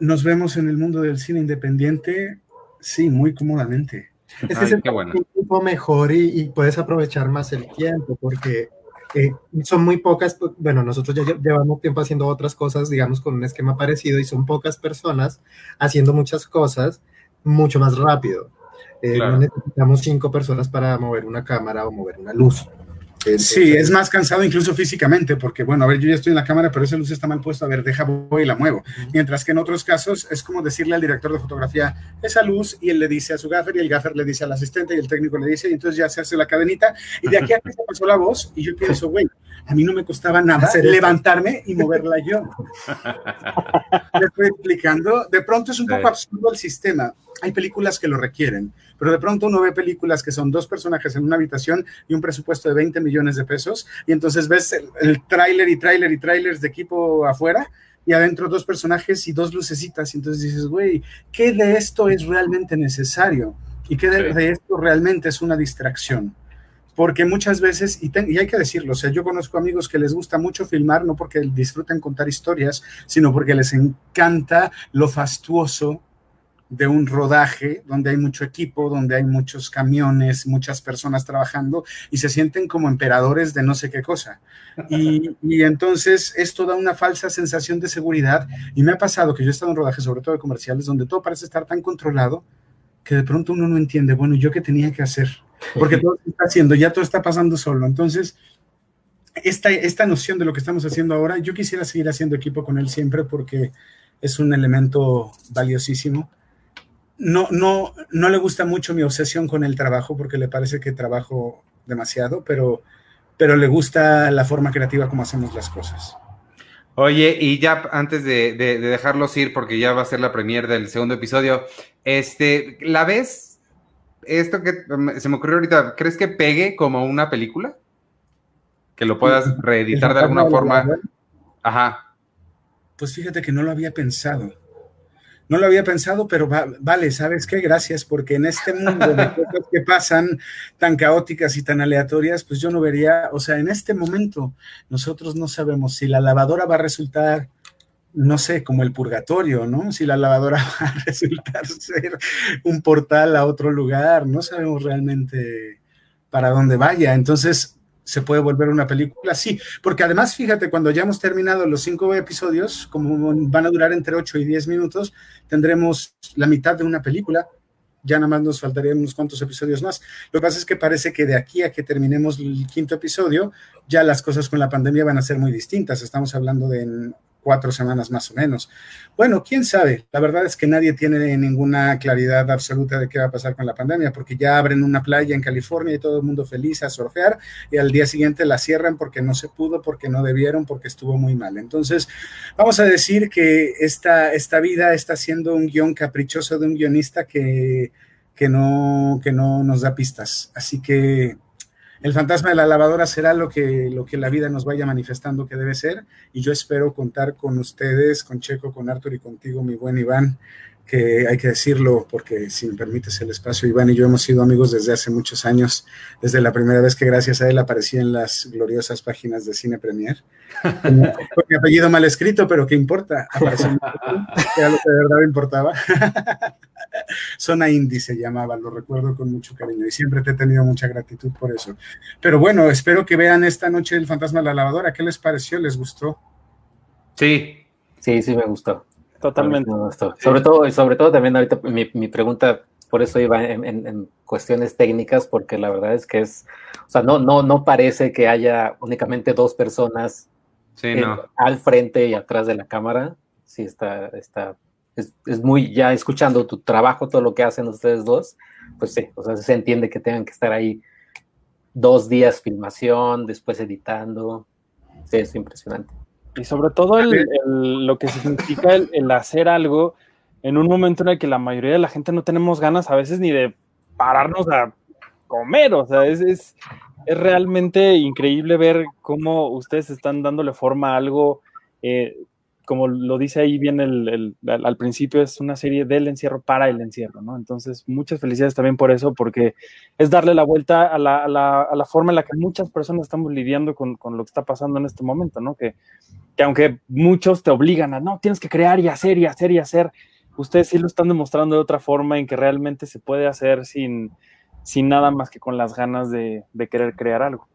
D: nos vemos en el mundo del cine independiente, sí, muy cómodamente.
E: Es que es un tiempo mejor y, puedes aprovechar más el tiempo porque eh, son muy pocas, bueno, nosotros ya llevamos tiempo haciendo otras cosas, digamos, con un esquema parecido y son pocas personas haciendo muchas cosas mucho más rápido. Eh, no necesitamos cinco personas para mover una cámara o mover una luz.
D: Sí, es más cansado incluso físicamente, porque bueno, a ver, yo ya estoy en la cámara, pero esa luz está mal puesta, a ver, deja, voy y la muevo. Mientras que en otros casos es como decirle al director de fotografía esa luz y él le dice a su gaffer y el gaffer le dice al asistente y el técnico le dice y entonces ya se hace la cadenita y de aquí a que se pasó la voz y yo pienso, güey, a mí no me costaba nada levantarme y moverla yo. Le estoy explicando, de pronto es un poco absurdo el sistema. Hay películas que lo requieren, pero de pronto uno ve películas que son dos personajes en una habitación y un presupuesto de 20 millones de pesos, y entonces ves el, el tráiler y tráiler y tráilers de equipo afuera, y adentro dos personajes y dos lucecitas, y entonces dices, güey, ¿qué de esto es realmente necesario? ¿Y qué de, esto realmente es una distracción? Porque muchas veces, y, hay que decirlo, o sea, yo conozco amigos que les gusta mucho filmar, no porque disfruten contar historias, sino porque les encanta lo fastuoso de un rodaje donde hay mucho equipo, donde hay muchos camiones, muchas personas trabajando y se sienten como emperadores de no sé qué cosa. Y, entonces esto da una falsa sensación de seguridad y me ha pasado que yo he estado en rodajes, sobre todo de comerciales, donde todo parece estar tan controlado que de pronto uno no entiende, bueno, ¿yo qué tenía que hacer? Porque todo se está haciendo, ya todo está pasando solo. Entonces, esta, esta noción de lo que estamos haciendo ahora, yo quisiera seguir haciendo equipo con él siempre porque es un elemento valiosísimo no, no, no le gusta mucho mi obsesión con el trabajo porque le parece que trabajo demasiado, pero, pero le gusta la forma creativa como hacemos las cosas.
A: Oye, y ya antes de, dejarlos ir, porque ya va a ser la premier del segundo episodio, este, ¿la ves? Esto que se me ocurrió ahorita, ¿crees que pegue como una película? Que lo puedas reeditar de alguna forma. Ajá.
D: Pues fíjate que no lo había pensado. No lo había pensado, pero vale, ¿sabes qué? Gracias, porque en este mundo de cosas que pasan tan caóticas y tan aleatorias, pues yo no vería, o sea, en este momento nosotros no sabemos si la lavadora va a resultar, no sé, como el purgatorio, ¿no? Si la lavadora va a resultar ser un portal a otro lugar, no sabemos realmente para dónde vaya. Entonces, se puede volver una película, sí, porque además, fíjate, cuando ya hemos terminado los cinco episodios, como van a durar entre 8 y 10 minutos, tendremos la mitad de una película, ya nada más nos faltarían unos cuantos episodios más. Lo que pasa es que parece que de aquí a que terminemos el quinto episodio, ya las cosas con la pandemia van a ser muy distintas. Estamos hablando de cuatro semanas más o menos. Bueno, quién sabe. La verdad es que nadie tiene ninguna claridad absoluta de qué va a pasar con la pandemia, porque ya abren una playa en California y todo el mundo feliz a surfear y al día siguiente la cierran porque no se pudo, porque no debieron, porque estuvo muy mal. Entonces, vamos a decir que esta, esta vida está siendo un guion caprichoso de un guionista que, que, no, que no nos da pistas. Así que el fantasma de la lavadora será lo que, lo que la vida nos vaya manifestando que debe ser y yo espero contar con ustedes, con Checo, con Arthur y contigo, mi buen Iván, que hay que decirlo porque si me permites el espacio, Iván y yo hemos sido amigos desde hace muchos años, desde la primera vez que gracias a él aparecí en las gloriosas páginas de Cine Premier. Con mi apellido mal escrito, pero ¿qué importa? era lo que de verdad importaba. Zona Indie se llamaba, lo recuerdo con mucho cariño y siempre te he tenido mucha gratitud por eso. Pero bueno, espero que vean esta noche El Fantasma de la Lavadora. ¿Qué les pareció? ¿Les gustó?
C: Sí. Sí, sí me gustó.
B: Totalmente.
C: Sobre todo, y sobre todo también ahorita mi, pregunta, por eso iba en, cuestiones técnicas, porque la verdad es que es, o sea, no, no, no parece que haya únicamente dos personas al frente y atrás de la cámara. Sí, está, está, es, es, muy, ya escuchando tu trabajo, todo lo que hacen ustedes dos, pues sí, o sea, se entiende que tengan que estar ahí dos días filmación, después editando. Sí, es impresionante.
B: Y sobre todo lo que significa el, hacer algo en un momento en el que la mayoría de la gente no tenemos ganas a veces ni de pararnos a comer, o sea, es, es, es realmente increíble ver cómo ustedes están dándole forma a algo, eh, como lo dice ahí bien el, al principio, es una serie del encierro para el encierro, ¿no? Entonces, muchas felicidades también por eso, porque es darle la vuelta a la, a la, a la forma en la que muchas personas estamos lidiando con, lo que está pasando en este momento, ¿no? Que, que aunque muchos te obligan a, no, tienes que crear y hacer y hacer y hacer, ustedes sí lo están demostrando de otra forma en que realmente se puede hacer sin nada más que con las ganas de, querer crear algo.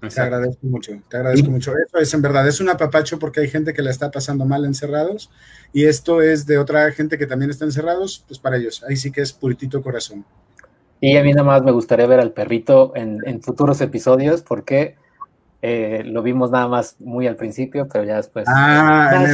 D: Te agradezco mucho, te agradezco mucho. Eso es en verdad, es un apapacho porque hay gente que la está pasando mal encerrados y esto es de otra gente que también está encerrados, pues para ellos, ahí sí que es puritito corazón.
C: Y a mí nada más me gustaría ver al perrito en, futuros episodios porque eh, lo vimos nada más muy al principio, pero ya después.
D: Ah,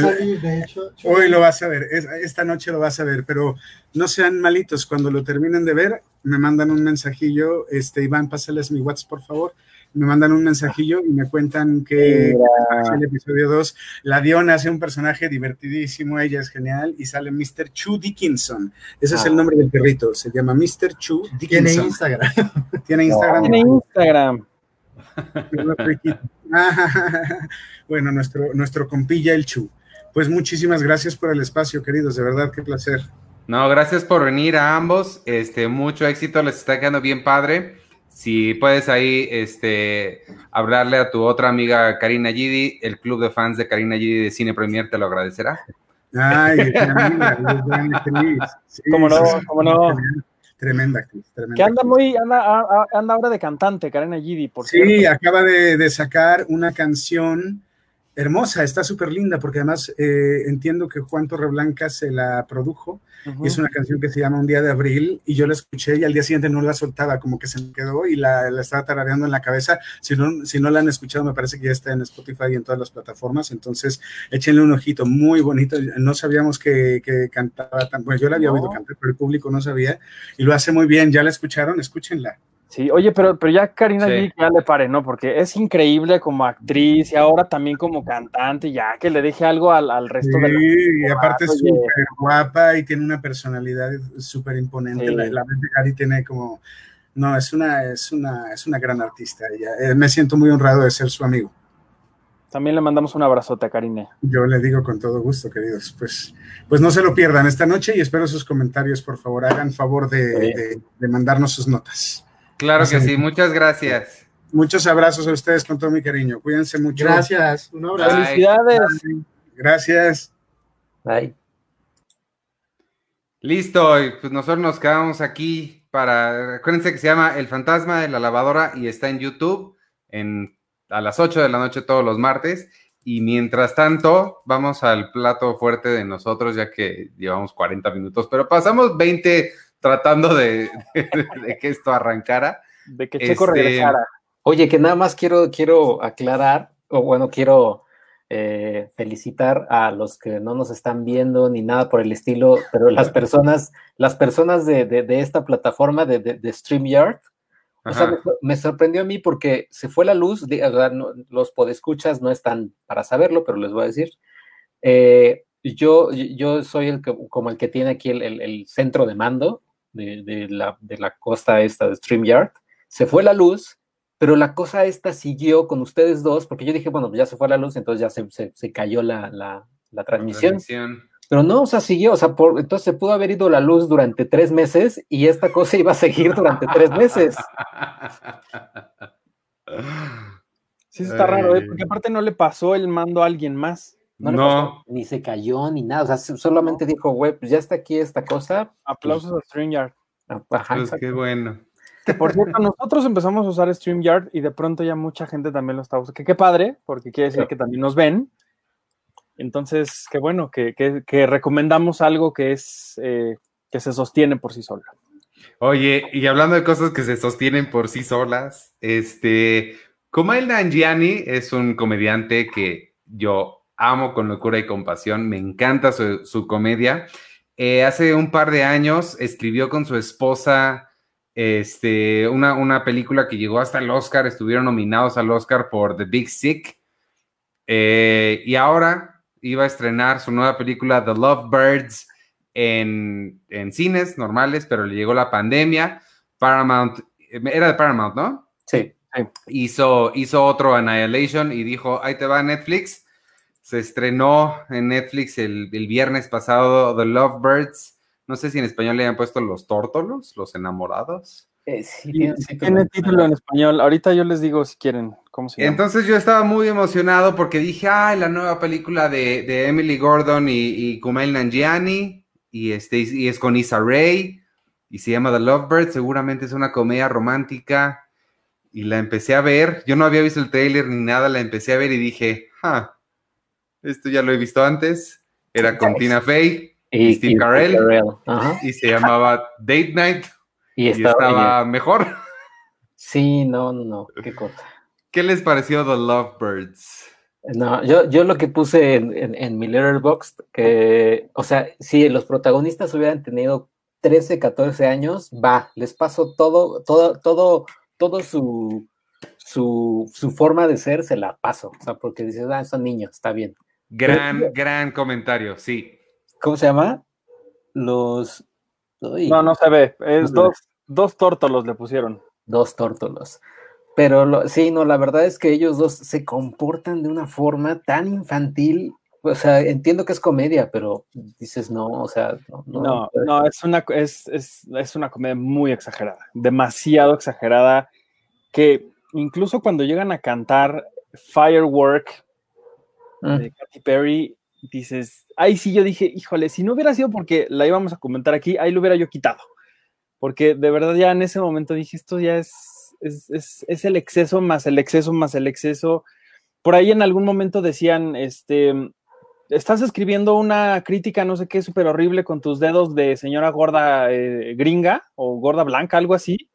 D: hoy lo vas a ver, esta noche lo vas a ver, pero no sean malitos, cuando lo terminen de ver, me mandan un mensajillo, este, Iván, pásales mi WhatsApp, por favor. Me mandan un mensajillo y me cuentan que en el episodio 2 la Diona hace un personaje divertidísimo, ella es genial y sale Mr. Chu Dickinson. Ese es el ah. nombre del perrito, se llama Mr. Chu Dickinson.
E: Tiene Instagram.
D: Tiene Instagram.
B: Tiene Instagram.
D: bueno, nuestro, nuestro compilla el Chu. Pues muchísimas gracias por el espacio, queridos, de verdad, qué placer.
A: No, gracias por venir a ambos. Este, mucho éxito, les está quedando bien padre. Si puedes ahí este, hablarle a tu otra amiga Karina Gidi, el club de fans de Karina Gidi de Cine Premier te lo agradecerá.
D: Ay, amiga,
B: sí, ¿Cómo no? ¿Cómo no?
D: Tremenda actriz, tremenda
B: Que anda muy, anda, anda ahora de cantante, Karina Gidi, por
D: Sí, acaba de, de sacar una canción hermosa, está súper linda, porque además eh, entiendo que Juan Torreblanca se la produjo, y es una canción que se llama Un día de abril, y yo la escuché y al día siguiente no la soltaba, como que se me quedó y la, estaba tarareando en la cabeza. Si no, si no la han escuchado, me parece que ya está en Spotify y en todas las plataformas, entonces échenle un ojito, muy bonito. No sabíamos que, cantaba tan, bueno, yo la había oído cantar, pero el público no sabía, y lo hace muy bien. ¿Ya la escucharon? Escúchenla.
B: Sí, oye, pero, pero ya Karina sí. ya le pare, ¿no? Porque es increíble como actriz y ahora también como cantante, ya que le deje algo al, al resto
D: sí, de Sí, y aparte es súper guapa y tiene una personalidad súper imponente. Sí. La, la Gary tiene como. No, es una, es una, es una gran artista. Ella. Eh, me siento muy honrado de ser su amigo.
B: También le mandamos un abrazote a Karine.
D: Yo le digo con todo gusto, queridos. Pues, pues no se lo pierdan esta noche y espero sus comentarios, por favor. Hagan favor de, de, de mandarnos sus notas.
A: Claro que sí, muchas gracias.
D: Muchos abrazos a ustedes con todo mi cariño. Cuídense mucho.
E: Gracias.
B: Un abrazo. Felicidades.
D: Gracias.
C: Bye.
A: Listo, pues nosotros nos quedamos aquí para. Acuérdense que se llama El Fantasma de la Lavadora y está en YouTube en, a las 8 de la noche todos los martes. Y mientras tanto, vamos al plato fuerte de nosotros, ya que llevamos 40 minutos, pero pasamos 20 tratando de, de, que esto arrancara.
B: De que Checo este, regresara.
C: Oye, que nada más quiero, quiero aclarar, o bueno, quiero eh, felicitar a los que no nos están viendo ni nada por el estilo, pero las personas, las personas de, de, de esta plataforma de, de StreamYard, o sea, me, me, sorprendió a mí porque se fue la luz, de, o sea, no, los podescuchas no están para saberlo, pero les voy a decir. Eh, yo, yo soy el que, como el que tiene aquí el, el, el centro de mando, de, de, la, de la costa esta de StreamYard, se fue la luz, pero la cosa esta siguió con ustedes dos, porque yo dije, bueno, ya se fue la luz, entonces ya se, se, se cayó la, la, la transmisión. transmisión. Pero no, o sea, siguió, o sea, por, entonces se pudo haber ido la luz durante tres meses y esta cosa iba a seguir durante tres meses.
B: Sí, está raro, ¿eh? porque aparte no le pasó el mando a alguien más.
C: No, no. ni se cayó ni nada. O sea, solamente dijo, güey, pues ya está aquí esta cosa.
B: Aplausos
C: pues,
B: a StreamYard.
A: Ajá, pues qué bueno.
B: Que por cierto, nosotros empezamos a usar StreamYard y de pronto ya mucha gente también lo está usando. Que qué padre, porque quiere decir sí. que también nos ven. Entonces, qué bueno, que, que, que recomendamos algo que es eh, que se sostiene por sí sola.
A: Oye, y hablando de cosas que se sostienen por sí solas, este, Kumail Nanjiani es un comediante que yo amo con locura y compasión, me encanta su, su comedia. Eh, hace un par de años escribió con su esposa este, una, una, película que llegó hasta el Oscar, estuvieron nominados al Oscar por The Big Sick. Eh, y ahora iba a estrenar su nueva película The Lovebirds en, en cines normales, pero le llegó la pandemia. Paramount, era de Paramount, ¿no?
C: Sí.
A: Hizo, hizo otro Annihilation y dijo, ahí te va Netflix. Se estrenó en Netflix el, el viernes pasado The Lovebirds. No sé si en español le han puesto Los Tórtolos, Los Enamorados.
B: Eh, sí, tiene título en español. Ahorita yo les digo si quieren. ¿Cómo se llama?
A: Entonces yo estaba muy emocionado porque dije, ay, la nueva película de, Emily Gordon y, y Kumail Nanjiani y, este, y es con Issa Rae y se llama The Lovebird. Seguramente es una comedia romántica y la empecé a ver. Yo no había visto el trailer ni nada, la empecé a ver y dije, ah, esto ya lo he visto antes. Era con Tina Fey y, Steve Carell y se llamaba Date Night. Y, estaba, mejor.
C: Sí, no, no, qué cosa.
A: ¿Qué les pareció The Lovebirds?
C: No, yo, yo lo que puse en, en, mi letterbox, que, o sea, si los protagonistas hubieran tenido 13, 14 años, va, les paso todo, todo, todo, todo su, su, su forma de ser, se la paso. O sea, porque dices, ah, son niños, está bien.
A: Gran, gran comentario, sí.
C: ¿Cómo se llama? Los.
B: No, no se ve. Es dos, dos tórtolos le pusieron.
C: Dos tórtolos. Pero sí, no, la verdad es que ellos dos se comportan de una forma tan infantil. O sea, entiendo que es comedia, pero dices no, o sea,
B: no. No, no, es, una, es, es, es una comedia muy exagerada, demasiado exagerada, que incluso cuando llegan a cantar Firework mm. de Katy Perry, dices, ay, sí, yo dije, híjole, si no hubiera sido porque la íbamos a comentar aquí, ahí lo hubiera yo quitado. Porque de verdad ya en ese momento dije, esto ya es, es, es, el exceso más el exceso más el exceso. Por ahí en algún momento decían, este, estás escribiendo una crítica, no sé qué, súper horrible con tus dedos de señora gorda eh, gringa o gorda blanca, algo así.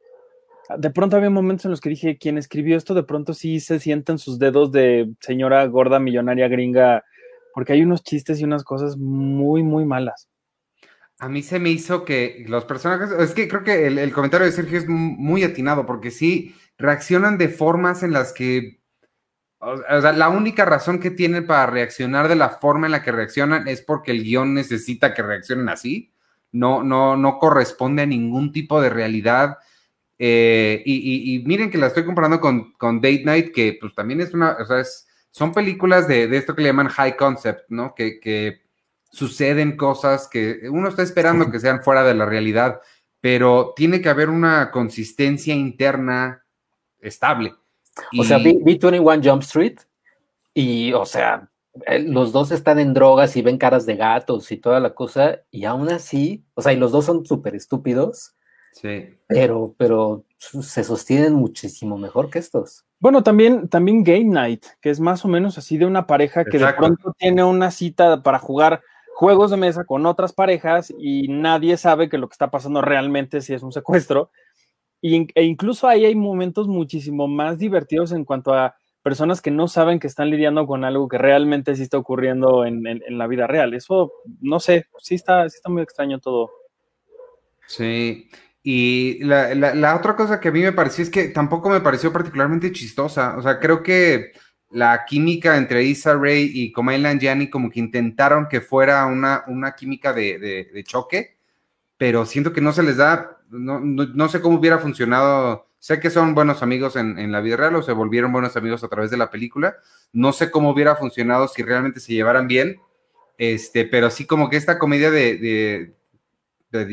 B: De pronto había momentos en los que dije, quien escribió esto, de pronto sí se sienten sus dedos de señora gorda millonaria gringa porque hay unos chistes y unas cosas muy, muy malas.
A: A mí se me hizo que los personajes, es que creo que el, comentario de Sergio es muy atinado, porque sí reaccionan de formas en las que, o sea, la única razón que tienen para reaccionar de la forma en la que reaccionan es porque el guion necesita que reaccionen así. No, no, no corresponde a ningún tipo de realidad. Eh, y, miren que la estoy comparando con, con Date Night, que pues también es una, o sea, es, son películas de, esto que le llaman high concept, ¿no? Que, suceden cosas que uno está esperando que sean fuera de la realidad, pero tiene que haber una consistencia interna estable.
C: O sea, vi, 21 Jump Street y, o sea, los dos están en drogas y ven caras de gatos y toda la cosa, y aún así, o sea, y los dos son súper estúpidos.
A: Sí.
C: Pero, pero se sostienen muchísimo mejor que estos.
B: Bueno, también, también Game Night, que es más o menos así de una pareja que de pronto tiene una cita para jugar juegos de mesa con otras parejas y nadie sabe que lo que está pasando realmente si es un secuestro. Y, e incluso ahí hay momentos muchísimo más divertidos en cuanto a personas que no saben que están lidiando con algo que realmente sí está ocurriendo en, la vida real. Eso, no sé, sí está, sí está muy extraño todo.
A: Sí, y la, otra cosa que a mí me pareció es que tampoco me pareció particularmente chistosa. O sea, creo que la química entre Issa Rae y Kumail Nanjiani como que intentaron que fuera una, una química de, choque, pero siento que no se les da, no, sé cómo hubiera funcionado. Sé que son buenos amigos en, la vida real o se volvieron buenos amigos a través de la película. No sé cómo hubiera funcionado si realmente se llevaran bien, este, pero sí como que esta comedia de, de, de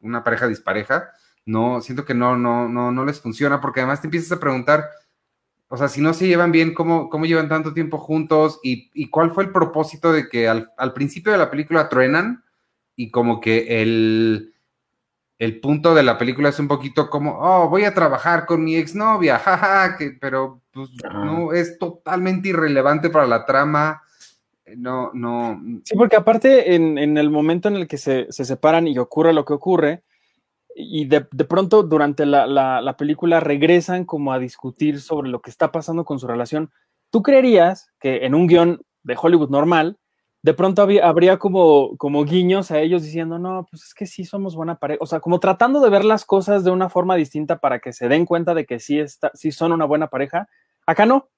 A: una pareja dispareja, no, siento que no, no, no, no les funciona, porque además te empiezas a preguntar, o sea, si no se llevan bien, ¿cómo, cómo llevan tanto tiempo juntos? ¿Y, cuál fue el propósito de que al, principio de la película truenan y como que el, el punto de la película es un poquito como, oh, voy a trabajar con mi exnovia, jaja, que, pero pues no, es totalmente irrelevante para la trama no, no.
B: Sí, porque aparte en, el momento en el que se, separan y ocurre lo que ocurre, y de, pronto durante la, película regresan como a discutir sobre lo que está pasando con su relación, tú creerías que en un guion de Hollywood normal, de pronto habría como, como guiños a ellos diciendo, no, pues es que sí somos buena pareja, o sea, como tratando de ver las cosas de una forma distinta para que se den cuenta de que sí, está, sí son una buena pareja. Acá no,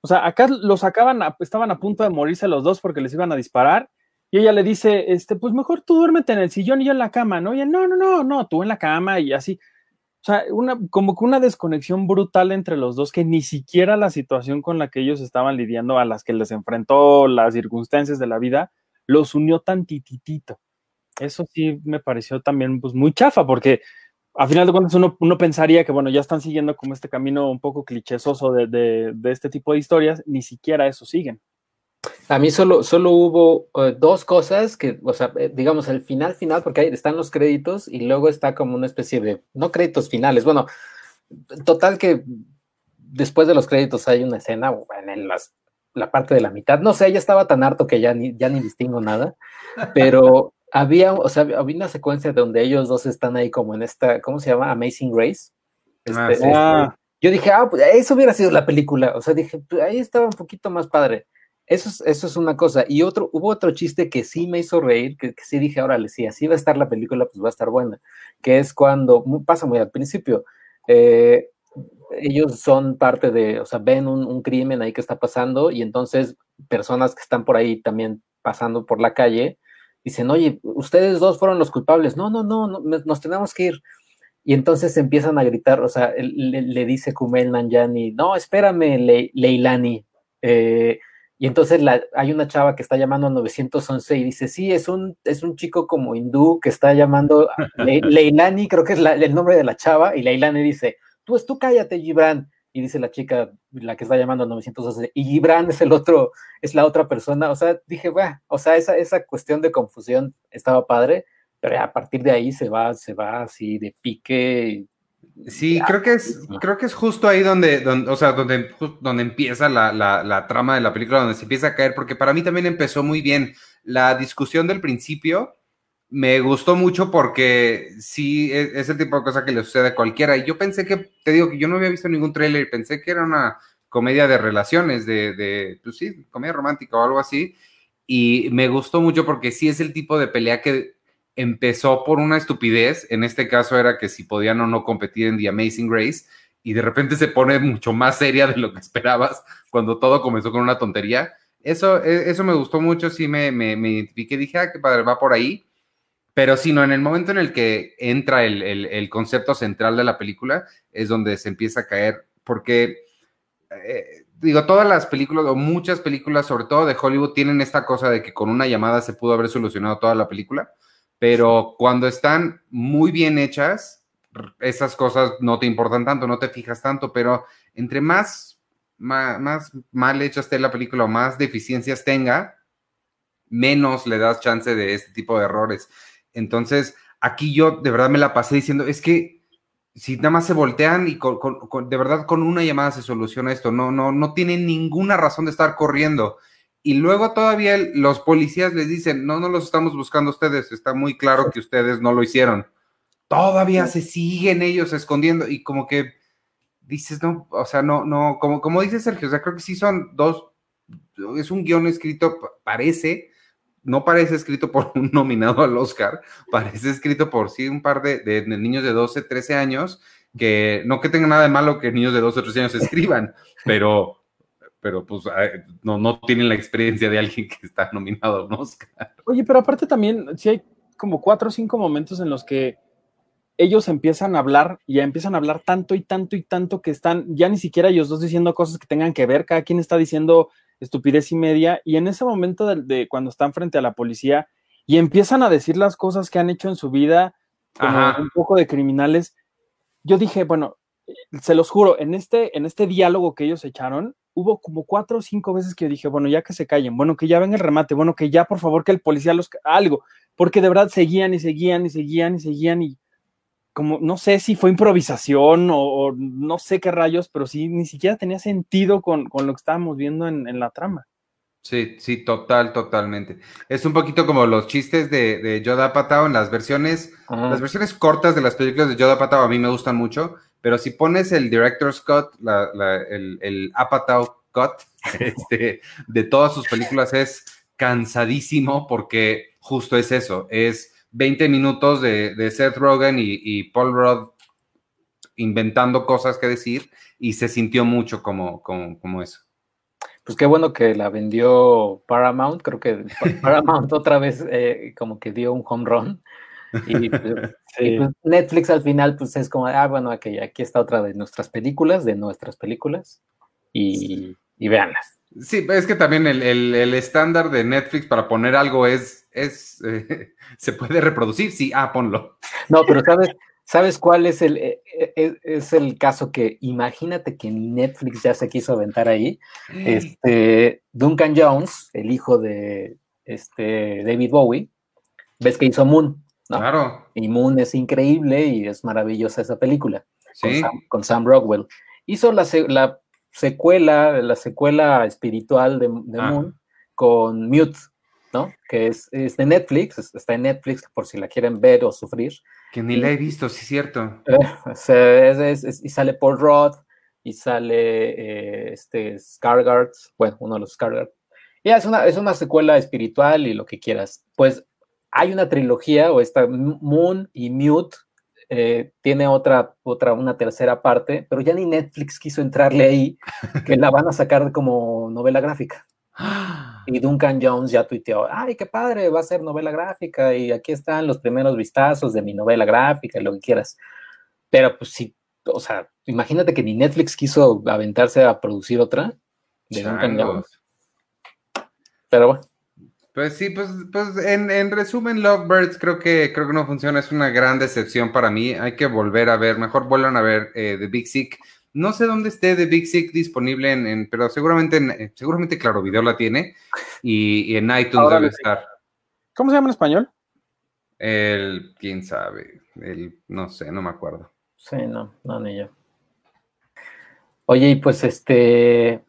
B: o sea, acá los sacaban, estaban a punto de morirse los dos porque les iban a disparar. Y ella le dice, este, pues mejor tú duérmete en el sillón y yo en la cama, ¿no? Y ella, no, no, no, no, tú en la cama y así. O sea, una, como que una desconexión brutal entre los dos, que ni siquiera la situación con la que ellos estaban lidiando, a las que les enfrentó, las circunstancias de la vida, los unió tan tititito. Eso sí me pareció también pues, muy chafa, porque a final de cuentas uno, uno, pensaría que, bueno, ya están siguiendo como este camino un poco clichésoso de, de, este tipo de historias, ni siquiera eso siguen.
C: A mí solo, solo hubo uh, dos cosas que, o sea, eh, digamos, el final final, porque ahí están los créditos y luego está como una especie de, no créditos finales, bueno, total que después de los créditos hay una escena en las, la parte de la mitad, no sé, ya estaba tan harto que ya ni, ya ni distingo nada, pero había, o sea, había una secuencia donde ellos dos están ahí como en esta, ¿cómo se llama? Amazing Grace. Ah, este, ah. Yo dije, ah, pues eso hubiera sido la película, o sea, dije, pues, ahí estaba un poquito más padre. Eso es, eso es una cosa. Y otro, hubo otro chiste que sí me hizo reír, que, sí dije, órale, sí, así va a estar la película, pues va a estar buena. Que es cuando, pasa muy al principio, eh, ellos son parte de, o sea, ven un, un, crimen ahí que está pasando y entonces personas que están por ahí también pasando por la calle dicen, oye, ustedes dos fueron los culpables. No, no, no, no nos tenemos que ir. Y entonces empiezan a gritar, o sea, le, le dice Kumel Nanjani, no, espérame, Le, Leilani. Eh, y entonces la, hay una chava que está llamando a 911 y dice, sí, es un, es un chico como hindú que está llamando Le, Leilani, creo que es el nombre de la chava, y Leilani dice, tú, tú cállate, Gibran. Y dice la chica, la que está llamando a 911, y Gibran es el otro, es la otra persona. O sea, dije, bueno, o sea, esa, esa cuestión de confusión estaba padre, pero a partir de ahí se va, se va así de pique
A: Sí, creo que es, creo que es justo ahí donde, donde o sea, donde, donde empieza la, la, la, trama de la película, donde se empieza a caer, porque para mí también empezó muy bien. La discusión del principio me gustó mucho porque sí, es, es, el tipo de cosa que le sucede a cualquiera. Y yo pensé que, te digo que yo no había visto ningún tráiler y pensé que era una comedia de relaciones, de, de, pues sí, comedia romántica o algo así. Y me gustó mucho porque sí es el tipo de pelea que empezó por una estupidez, en este caso era que si podían o no competir en The Amazing Race, y de repente se pone mucho más seria de lo que esperabas cuando todo comenzó con una tontería. Eso, e, eso me gustó mucho, sí me, me, me identifiqué, dije, ah, qué padre, va por ahí. Pero sí, no, en el momento en el que entra el, el, el concepto central de la película, es donde se empieza a caer, porque, eh, digo, todas las películas, o muchas películas, sobre todo de Hollywood, tienen esta cosa de que con una llamada se pudo haber solucionado toda la película pero cuando están muy bien hechas, esas cosas no te importan tanto, no te fijas tanto, pero entre más, más, mal hecha esté la película o más deficiencias tenga, menos le das chance de este tipo de errores. Entonces, aquí yo de verdad me la pasé diciendo, es que si nada más se voltean y de verdad con una llamada se soluciona esto, no, no, no tienen ninguna razón de estar corriendo y luego todavía los policías les dicen, no, no los estamos buscando ustedes, está muy claro que ustedes no lo hicieron. Todavía se siguen ellos escondiendo y como que dices, no, o sea, no, no, como, como dice Sergio, o sea, creo que sí son dos, es un guion escrito, parece, no parece escrito por un nominado al Oscar, parece escrito por sí un par de, de, de niños de 12, 13 años, que no que tenga nada de malo que niños de 12 o 13 años escriban, pero pero pues no, no tienen la experiencia de alguien que está nominado a un Oscar.
B: Oye, pero aparte también, sí hay como cuatro o cinco momentos en los que ellos empiezan a hablar y ya empiezan a hablar tanto y tanto y tanto que están ya ni siquiera ellos dos diciendo cosas que tengan que ver, cada quien está diciendo estupidez y media, y en ese momento de, de cuando están frente a la policía y empiezan a decir las cosas que han hecho en su vida, como un poco de criminales, yo dije, bueno, se los juro, en este, en este diálogo que ellos echaron, hubo como cuatro o cinco veces que yo dije, bueno, ya que se callen, bueno, que ya ven el remate, bueno, que ya por favor que el policía los algo, porque de verdad seguían y seguían y seguían y seguían y como no sé si fue improvisación o, no sé qué rayos, pero sí ni siquiera tenía sentido con, con lo que estábamos viendo en, en, la trama.
A: Sí, sí, total, totalmente. Es un poquito como los chistes de, de Yoda Patao en las versiones, las versiones cortas de las películas de Yoda Patao a mí me gustan mucho, pero si pones el Director's Cut, la, la, el, el Apatow Cut este, de todas sus películas es cansadísimo porque justo es eso, es 20 minutos de, de Seth Rogen y, y, Paul Rudd inventando cosas que decir y se sintió mucho como, como, como eso.
C: Pues qué bueno que la vendió Paramount, creo que Paramount otra vez eh, como que dio un home run Y, pues, pues, Netflix al final, pues es como, ah, bueno, aquí, aquí está otra de nuestras películas, de nuestras películas, y, y véanlas.
A: Sí, es que también el, estándar de Netflix para poner algo es, es eh, se puede reproducir, sí, ah, ponlo.
C: No, pero sabes, ¿sabes cuál es el, eh, eh, es, el caso que imagínate que Netflix ya se quiso aventar ahí? Este, Duncan Jones, el hijo de este, David Bowie, ves que hizo Moon, ¿no?
A: Claro.
C: Y Moon es increíble y es maravillosa esa película. Con, Sam, Rockwell. Hizo la, la secuela, la secuela espiritual de, ah. Moon con Mute, ¿no? Que es, de Netflix, está en Netflix por si la quieren ver o sufrir.
A: Que ni la he visto, sí es cierto.
C: y sale Paul Roth, y sale eh, este Scargard, bueno, uno de los Scargard. Y es una, es una secuela espiritual y lo que quieras. Pues hay una trilogía, o esta Moon y Mute, eh, tiene otra, otra, una tercera parte, pero ya ni Netflix quiso entrarle ahí, que la van a sacar como novela gráfica. Y Duncan Jones ya tuiteó, ay, qué padre, va a ser novela gráfica y aquí están los primeros vistazos de mi novela gráfica y lo que quieras. Pero pues sí, o sea, imagínate que ni Netflix quiso aventarse a producir otra de Duncan Jones. Pero bueno.
A: Pues sí, pues, pues en, resumen, Lovebirds creo que creo que no funciona, es una gran decepción para mí. Hay que volver a ver, mejor vuelvan a ver eh, The Big Sick. No sé dónde esté The Big Sick disponible, en, pero seguramente en, seguramente Claro Video la tiene y, en iTunes debe estar.
B: ¿Cómo se llama en español?
A: El, quién sabe, el, no sé, no me acuerdo.
C: Sí, no, no, ni yo. Oye, y pues este, eh,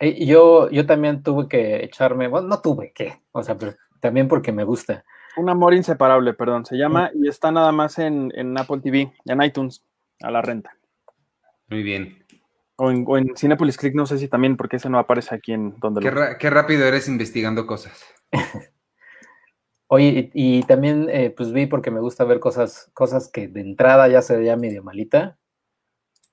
C: yo, yo también tuve que echarme, bueno, no tuve que, o sea, pero también porque me gusta.
B: Un amor inseparable, perdón, se llama y está nada más en, Apple TV, en iTunes, a la renta.
A: Muy bien.
B: O en, o Cinepolis Click, no sé si también, porque ese no aparece aquí en donde
A: qué, lo... qué rápido eres investigando cosas.
C: Oye, y, también pues vi porque me gusta ver cosas, cosas que de entrada ya se veía medio malita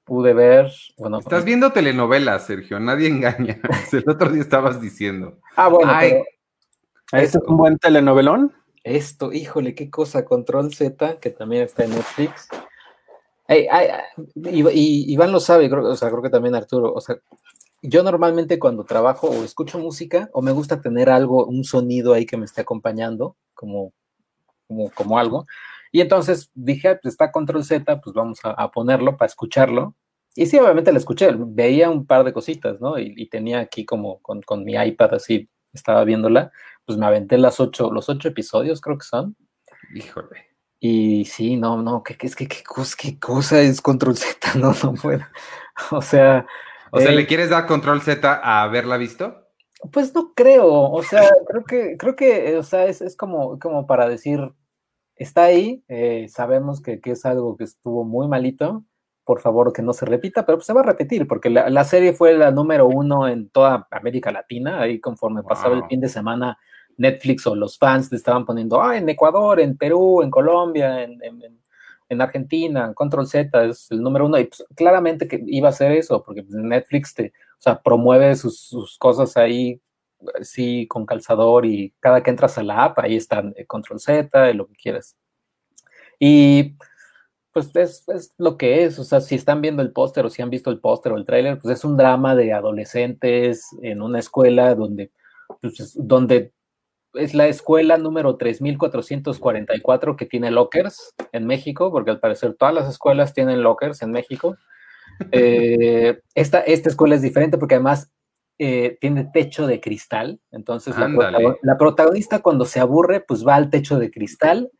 C: pude ver. Bueno,
A: Estás viendo telenovelas, Sergio, nadie engaña. El otro día estabas diciendo.
C: Ah, bueno, pero
B: ¿Este es un buen telenovelón?
C: Esto, híjole, qué cosa, Control Z, que también está en Netflix. y, Iván lo sabe, creo, o sea, creo que también Arturo, o sea, yo normalmente cuando trabajo o escucho música o me gusta tener algo, un sonido ahí que me esté acompañando, como, como, como algo, y entonces dije, pues está Control Z, pues vamos a, ponerlo para escucharlo. Y sí, obviamente la escuché, veía un par de cositas, ¿no? Y, tenía aquí como con, mi iPad así, estaba viéndola, pues me aventé las ocho, los ocho episodios, creo que son.
A: Híjole.
C: Y sí, no, no, ¿qué, es que qué, cosa, qué cosa es Control Z? No, no puedo. O sea.
A: O sea, ¿le eh, quieres dar Control Z a haberla visto?
C: Pues no creo. O sea, creo que, creo que, o sea, es, es como, como para decir, está ahí, eh, sabemos que, es algo que estuvo muy malito, por favor que no se repita, pero pues se va a repetir, porque la, serie fue la número uno en toda América Latina, ahí conforme pasaba el fin de semana, Netflix o los fans te estaban poniendo, ah, en Ecuador, en Perú, en Colombia, en, Argentina, Control Z es el número uno, y pues, claramente que iba a ser eso, porque pues, Netflix te, o sea, promueve sus, sus cosas ahí sí, con calzador y cada que entras a la app, ahí están eh, Control Z, y lo que quieras. Y pues es, lo que es, o sea, si están viendo el póster o si han visto el póster o el tráiler, pues es un drama de adolescentes en una escuela donde, pues, es, donde es la escuela número 3444 que tiene lockers en México, porque al parecer todas las escuelas tienen lockers en México. Eh, esta, esta escuela es diferente porque además eh, tiene techo de cristal, entonces la, protagonista cuando se aburre, pues va al techo de cristal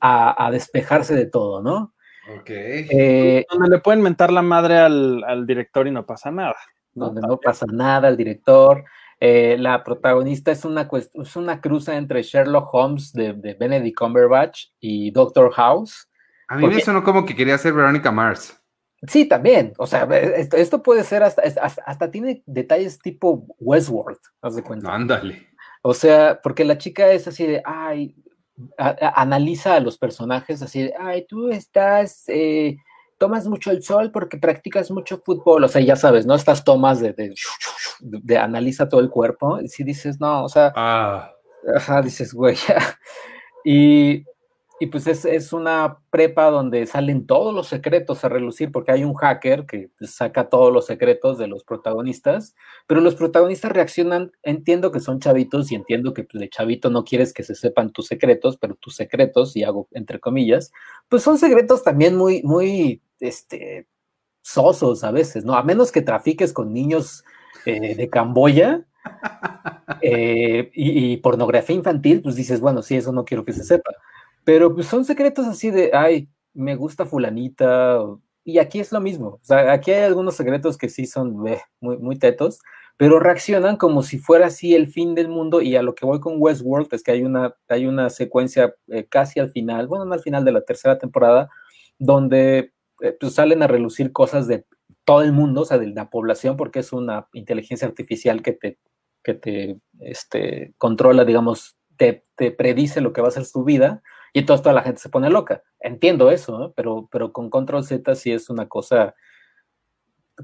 C: a, despejarse de todo, ¿no?
A: Ok.
B: Eh, donde le pueden mentar la madre al, director y no pasa nada.
C: Donde no pasa nada al director. Eh, la protagonista es una, es una cruza entre Sherlock Holmes de, Benedict Cumberbatch y Doctor House.
A: A mí me sonó como que quería ser Verónica Mars.
C: Sí, también. O sea, esto, puede ser hasta, hasta, tiene detalles tipo Westworld, haz de cuenta.
A: Ándale.
C: O sea, porque la chica es así de, ay, analiza a los personajes así de, ay, tú estás, eh, tomas mucho el sol porque practicas mucho fútbol. O sea, ya sabes, ¿no? Estas tomas de, de, analiza todo el cuerpo. Y si dices, no, o sea,
A: ah.
C: ajá, dices, güey, Y y pues es, una prepa donde salen todos los secretos a relucir, porque hay un hacker que saca todos los secretos de los protagonistas, pero los protagonistas reaccionan, entiendo que son chavitos y entiendo que pues, de chavito no quieres que se sepan tus secretos, pero tus secretos, y hago entre comillas, pues son secretos también muy, muy, este, sosos a veces, ¿no? A menos que trafiques con niños eh, de Camboya, eh, y, y, pornografía infantil, pues dices, bueno, sí, eso no quiero que se sepa. Pero pues son secretos así de, ay, me gusta fulanita. Y aquí es lo mismo. O sea, aquí hay algunos secretos que sí son muy, muy tetos, pero reaccionan como si fuera así el fin del mundo. Y a lo que voy con Westworld es que hay una, hay una secuencia eh, casi al final, bueno, no al final de la tercera temporada, donde eh, pues salen a relucir cosas de todo el mundo, o sea, de la población, porque es una inteligencia artificial que te, que te este, controla, digamos, te, te predice lo que va a ser tu vida y entonces toda la gente se pone loca. Entiendo eso, pero, pero con Control Z sí es una cosa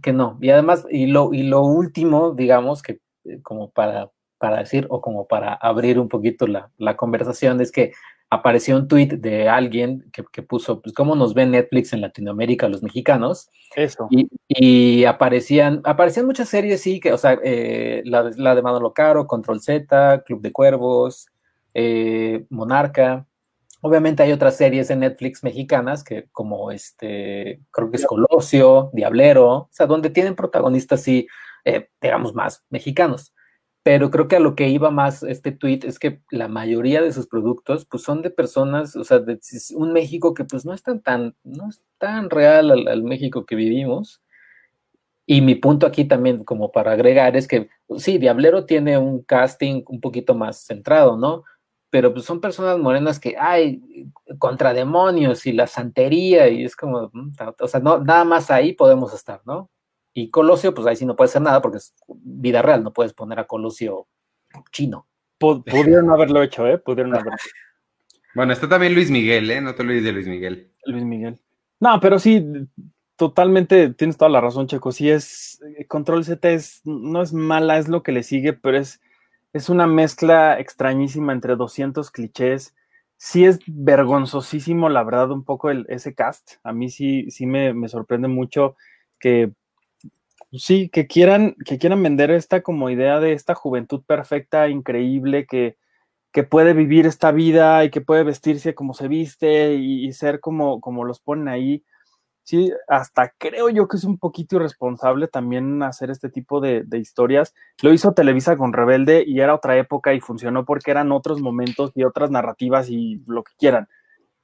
C: que no. Y además, y lo, y lo último, digamos, que eh, como para, para decir o como para abrir un poquito la, la conversación, es que apareció un tweet de alguien que, que, puso, pues, cómo nos ve Netflix en Latinoamérica los mexicanos.
B: Eso.
C: Y, y aparecían, aparecían muchas series, sí, que, o sea, eh, la, la, de Manolo Caro, Control Z, Club de Cuervos, eh, Monarca, Obviamente hay otras series de Netflix mexicanas que como este, creo que es Colosio, Diablero, o sea, donde tienen protagonistas sí, eh, digamos, más mexicanos. Pero creo que a lo que iba más este tweet es que la mayoría de sus productos pues son de personas, o sea, de un México que pues no es tan, tan, no es tan real al, al México que vivimos. Y mi punto aquí también como para agregar es que sí, Diablero tiene un casting un poquito más centrado, ¿no? Pero pues son personas morenas que, hay contra demonios y la santería, y es como, mm, o sea, no, nada más ahí podemos estar, ¿no? Y Colosio, pues ahí sí no puede ser nada porque es vida real, no puedes poner a Colosio chino.
B: Pudieron haberlo hecho, ¿eh? Pudieron haberlo
A: Bueno, está también Luis Miguel, ¿eh? No te olvides de Luis Miguel.
B: Luis Miguel. No, pero sí, totalmente tienes toda la razón, Checo. Sí es, Control Z es, no es mala, es lo que le sigue, pero es es una mezcla extrañísima entre 200 clichés. Sí es vergonzosísimo, la verdad, un poco el, ese cast. A mí sí, sí me, sorprende mucho que sí, que quieran, que quieran vender esta como idea de esta juventud perfecta, increíble, que, que puede vivir esta vida y que puede vestirse como se viste y, y ser como, como los ponen ahí sí, hasta creo yo que es un poquito irresponsable también hacer este tipo de, historias. Lo hizo Televisa con Rebelde y era otra época y funcionó porque eran otros momentos y otras narrativas y lo que quieran.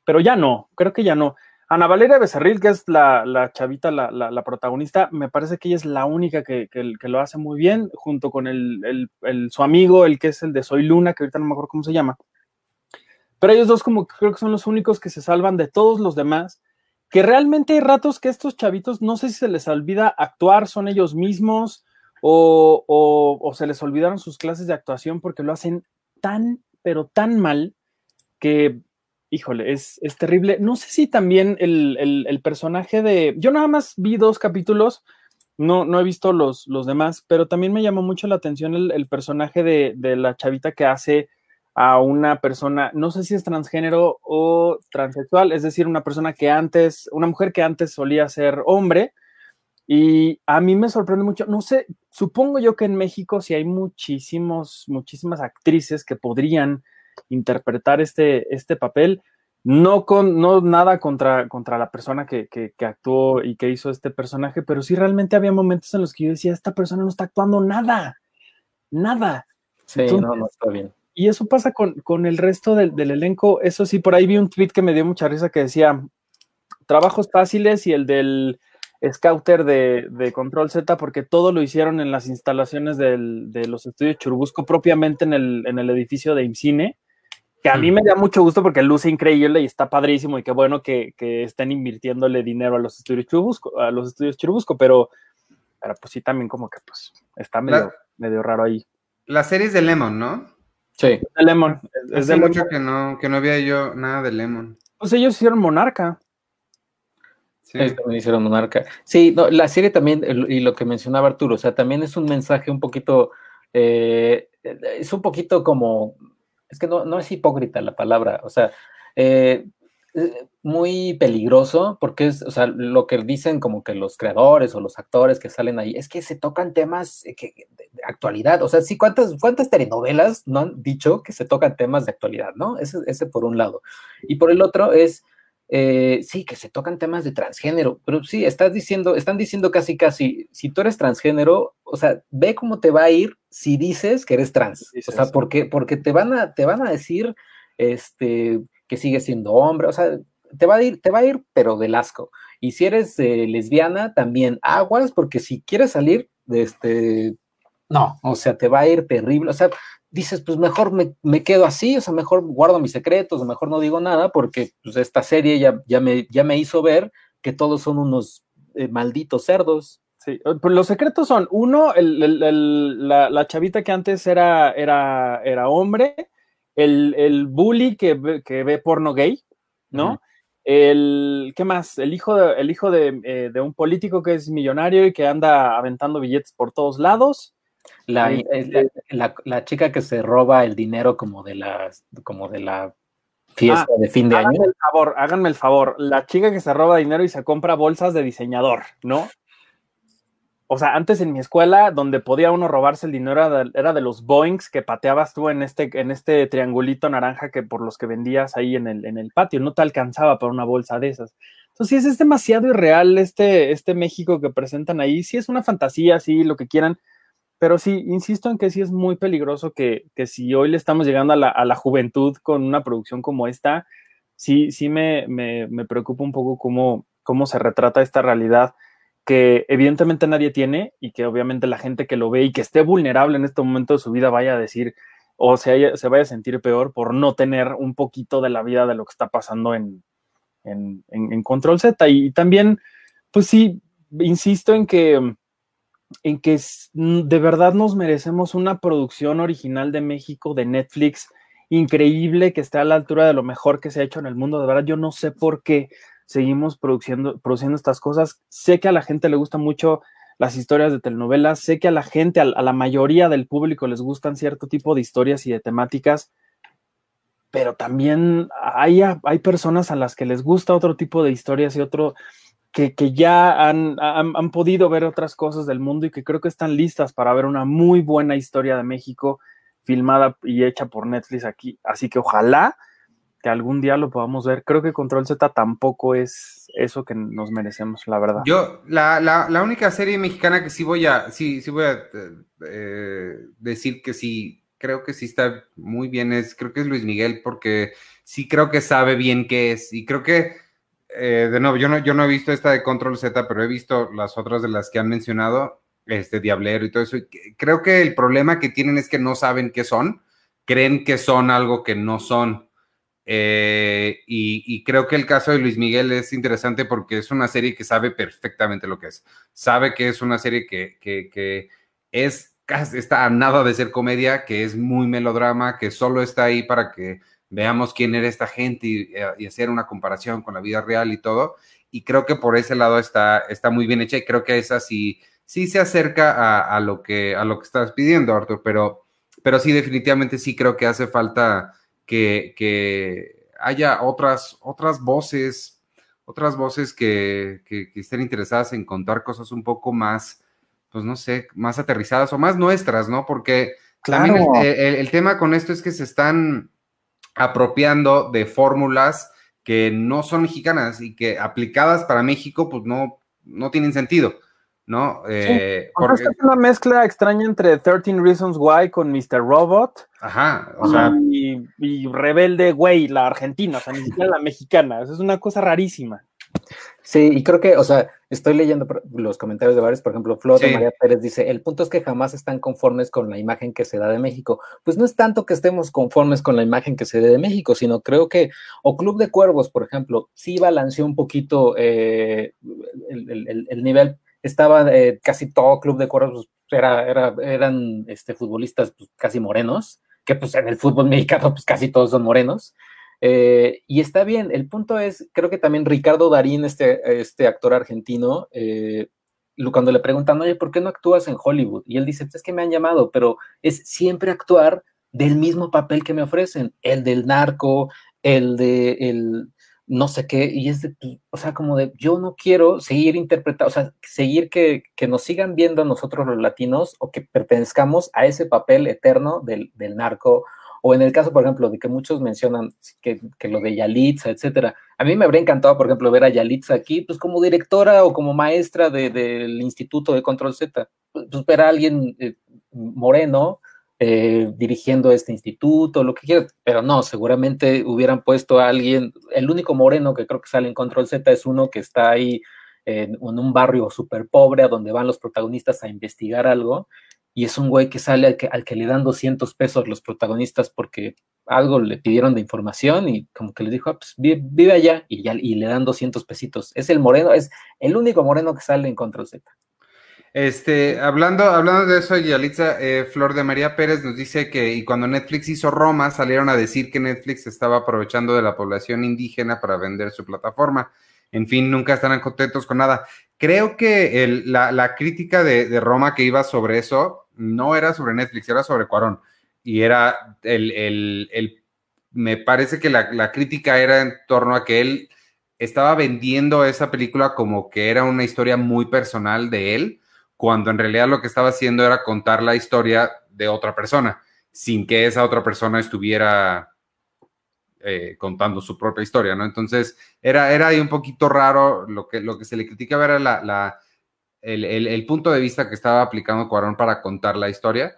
B: Pero ya no, creo que ya no. Ana Valeria Becerril, que es la, chavita, la, protagonista, me parece que ella es la única que, lo hace muy bien, junto con el, su amigo, el que es el de Soy Luna, que ahorita no me acuerdo cómo se llama. Pero ellos dos como creo que son los únicos que se salvan de todos los demás que realmente hay ratos que estos chavitos, no sé si se les olvida actuar, son ellos mismos o, se les olvidaron sus clases de actuación porque lo hacen tan, pero tan mal que, híjole, es, terrible. No sé si también el, personaje de... Yo nada más vi dos capítulos, no, no he visto los, los demás, pero también me llamó mucho la atención el, personaje de, de la chavita que hace a una persona, no sé si es transgénero o transexual, es decir, una persona que antes, una mujer que antes solía ser hombre. Y a mí me sorprende mucho, no sé, supongo yo que en México sí hay muchísimos, muchísimas actrices que podrían interpretar este, este papel, no con no nada contra, contra la persona que, que, actuó y que hizo este personaje, pero sí realmente había momentos en los que yo decía, esta persona no está actuando nada, nada.
C: Sí, no, no está bien.
B: Y eso pasa con, el resto del, elenco. Eso sí, por ahí vi un tweet que me dio mucha risa que decía trabajos fáciles y el del scouter de, Control Z, porque todo lo hicieron en las instalaciones de los estudios Churubusco, propiamente en el, en el edificio de IMCINE, que a mí me da mucho gusto porque luce increíble y está padrísimo y qué bueno que, estén invirtiéndole dinero a los estudios Churubusco, a los estudios Churubusco, pero, pero pues sí también como que pues está medio, medio raro ahí.
A: La serie es de Lemon, ¿no?
B: Sí. De Lemon.
A: Es de mucho que no, que no había yo nada de Lemon.
B: Pues ellos hicieron Monarca.
C: Sí. también hicieron Monarca. Sí, no, la serie también, y lo que mencionaba Arturo, o sea, también es un mensaje un poquito, eh, es un poquito como, es que no, no es hipócrita la palabra, o sea, eh, muy peligroso porque es, o sea, lo que dicen como que los creadores o los actores que salen ahí es que se tocan temas eh, que, de, actualidad. O sea, sí, ¿cuántas, ¿cuántas telenovelas no han dicho que se tocan temas de actualidad, no? Ese, ese por un lado. Y por el otro es, eh, sí, que se tocan temas de transgénero, pero sí, estás diciendo, están diciendo casi, casi, si tú eres transgénero, o sea, ve cómo te va a ir si dices que eres trans. O sea, porque, porque te van a, te van a decir, este, que sigue siendo hombre, o sea, te va a ir, te va a ir, pero del asco. Y si eres eh, lesbiana, también aguas, porque si quieres salir, este, no, o sea, te va a ir terrible, o sea, dices, pues mejor me, quedo así, o sea, mejor guardo mis secretos, mejor no digo nada, porque pues, esta serie ya, ya, me, ya me hizo ver que todos son unos eh, malditos cerdos.
B: Sí, pues los secretos son, uno, la, la, chavita que antes era, era, era hombre, el, bully que, ve porno gay, ¿no? El, ¿qué más? El hijo, de, el hijo eh, de, un político que es millonario y que anda aventando billetes por todos lados.
C: La, la, chica que se roba el dinero como de la, como de la fiesta ah, de fin de
B: año.
C: El
B: favor, háganme el favor. La chica que se roba dinero y se compra bolsas de diseñador, ¿no? O sea, antes en mi escuela, donde podía uno robarse el dinero era de, los Boeings que pateabas tú en este, en este triangulito naranja que por los que vendías ahí en el, en el patio, no te alcanzaba para una bolsa de esas. Entonces, es demasiado irreal este, este México que presentan ahí. Sí es una fantasía, sí, lo que quieran, pero sí, insisto en que sí es muy peligroso que, si hoy le estamos llegando a la, juventud con una producción como esta, sí, sí me, me, me preocupa un poco cómo, cómo se retrata esta realidad que evidentemente nadie tiene y que obviamente la gente que lo ve y que esté vulnerable en este momento de su vida vaya a decir o se, vaya a sentir peor por no tener un poquito de la vida de lo que está pasando en, en, Control Z. Y, también, pues sí, insisto en que, en que de verdad nos merecemos una producción original de México, de Netflix, increíble, que esté a la altura de lo mejor que se ha hecho en el mundo. De verdad, yo no sé por qué seguimos produciendo, produciendo estas cosas. Sé que a la gente le gustan mucho las historias de telenovelas, sé que a la gente, a, la mayoría del público les gustan cierto tipo de historias y de temáticas, pero también hay, hay personas a las que les gusta otro tipo de historias y otro que, ya han, han, podido ver otras cosas del mundo y que creo que están listas para ver una muy buena historia de México filmada y hecha por Netflix aquí. Así que ojalá que algún día lo podamos ver. Creo que Control Z tampoco es eso que nos merecemos, la verdad.
A: Yo, la, la, única serie mexicana que sí voy a, sí, sí voy a eh, decir que sí, creo que sí está muy bien, es, creo que es Luis Miguel, porque sí creo que sabe bien qué es. Y creo que, eh, de nuevo, yo no, yo no he visto esta de Control Z, pero he visto las otras de las que han mencionado, este Diablero y todo eso. creo que el problema que tienen es que no saben qué son, creen que son algo que no son. Eh, y, creo que el caso de Luis Miguel es interesante porque es una serie que sabe perfectamente lo que es. Sabe que es una serie que, que, es, está a nada de ser comedia, que es muy melodrama, que solo está ahí para que veamos quién era esta gente y, eh, hacer una comparación con la vida real y todo. Y creo que por ese lado está, está muy bien hecha y creo que esa sí, sí se acerca a, lo, que, a lo que estás pidiendo, Arthur, pero, pero sí, definitivamente sí creo que hace falta que, haya otras, otras voces, otras voces que, estén interesadas en contar cosas un poco más, pues no sé, más aterrizadas o más nuestras, ¿no? Porque claro. el, tema con esto es que se están apropiando de fórmulas que no son mexicanas y que aplicadas para México, pues no, no tienen sentido. ¿No?
B: Eh, porque... Es una mezcla extraña entre 13 Reasons Why con Mr. Robot.
A: Ajá,
B: o sea. Y, Rebelde Güey, la argentina, o sea, ni siquiera la mexicana. es una cosa rarísima.
C: Sí, y creo que, o sea, estoy leyendo los comentarios de varios, por ejemplo, Flor de María Pérez dice, el punto es que jamás están conformes con la imagen que se da de México. Pues no es tanto que estemos conformes con la imagen que se da de México, sino creo que, o Club de Cuervos, por ejemplo, sí balanceó un poquito eh, el, nivel estaba eh, casi todo club de cuervos, pues, era, eran este, futbolistas pues, casi morenos, que pues en el fútbol mexicano pues casi todos son morenos. Eh, y está bien, el punto es, creo que también Ricardo Darín, este, este actor argentino, eh, cuando le preguntan, oye, ¿por qué no actúas en Hollywood? Y él dice, pues, es que me han llamado, pero es siempre actuar del mismo papel que me ofrecen, el del narco, el de el, no sé qué, y es de, o sea, como de, yo no quiero seguir interpretando, o sea, seguir que, que, nos sigan viendo a nosotros los latinos o que pertenezcamos a ese papel eterno del, del narco, o en el caso, por ejemplo, de que muchos mencionan que, que, lo de Yalitza, etcétera. A mí me habría encantado, por ejemplo, ver a Yalitza aquí, pues como directora o como maestra del de, Instituto de Control Z, pues ver a alguien eh, moreno, eh, dirigiendo este instituto, lo que quieras, pero no, seguramente hubieran puesto a alguien, el único moreno que creo que sale en Control Z es uno que está ahí en, un barrio súper pobre a donde van los protagonistas a investigar algo, y es un güey que sale al que, le dan 200 pesos los protagonistas porque algo le pidieron de información y como que le dijo, ah, pues vive, allá y, ya, y le dan 200 pesitos. Es el moreno, es el único moreno que sale en Control Z.
A: Este, hablando, hablando de eso, Yalitza, eh, Flor de María Pérez nos dice que y cuando Netflix hizo Roma, salieron a decir que Netflix estaba aprovechando de la población indígena para vender su plataforma. En fin, nunca estarán contentos con nada. Creo que la, crítica de, Roma que iba sobre eso no era sobre Netflix, era sobre Cuarón. Y era el, el, me parece que la, la crítica era en torno a que él estaba vendiendo esa película como que era una historia muy personal de él cuando en realidad lo que estaba haciendo era contar la historia de otra persona, sin que esa otra persona estuviera eh, contando su propia historia, ¿no? Entonces, era, era ahí un poquito raro, lo que, lo que se le criticaba era la, el, punto de vista que estaba aplicando Cuarón para contar la historia,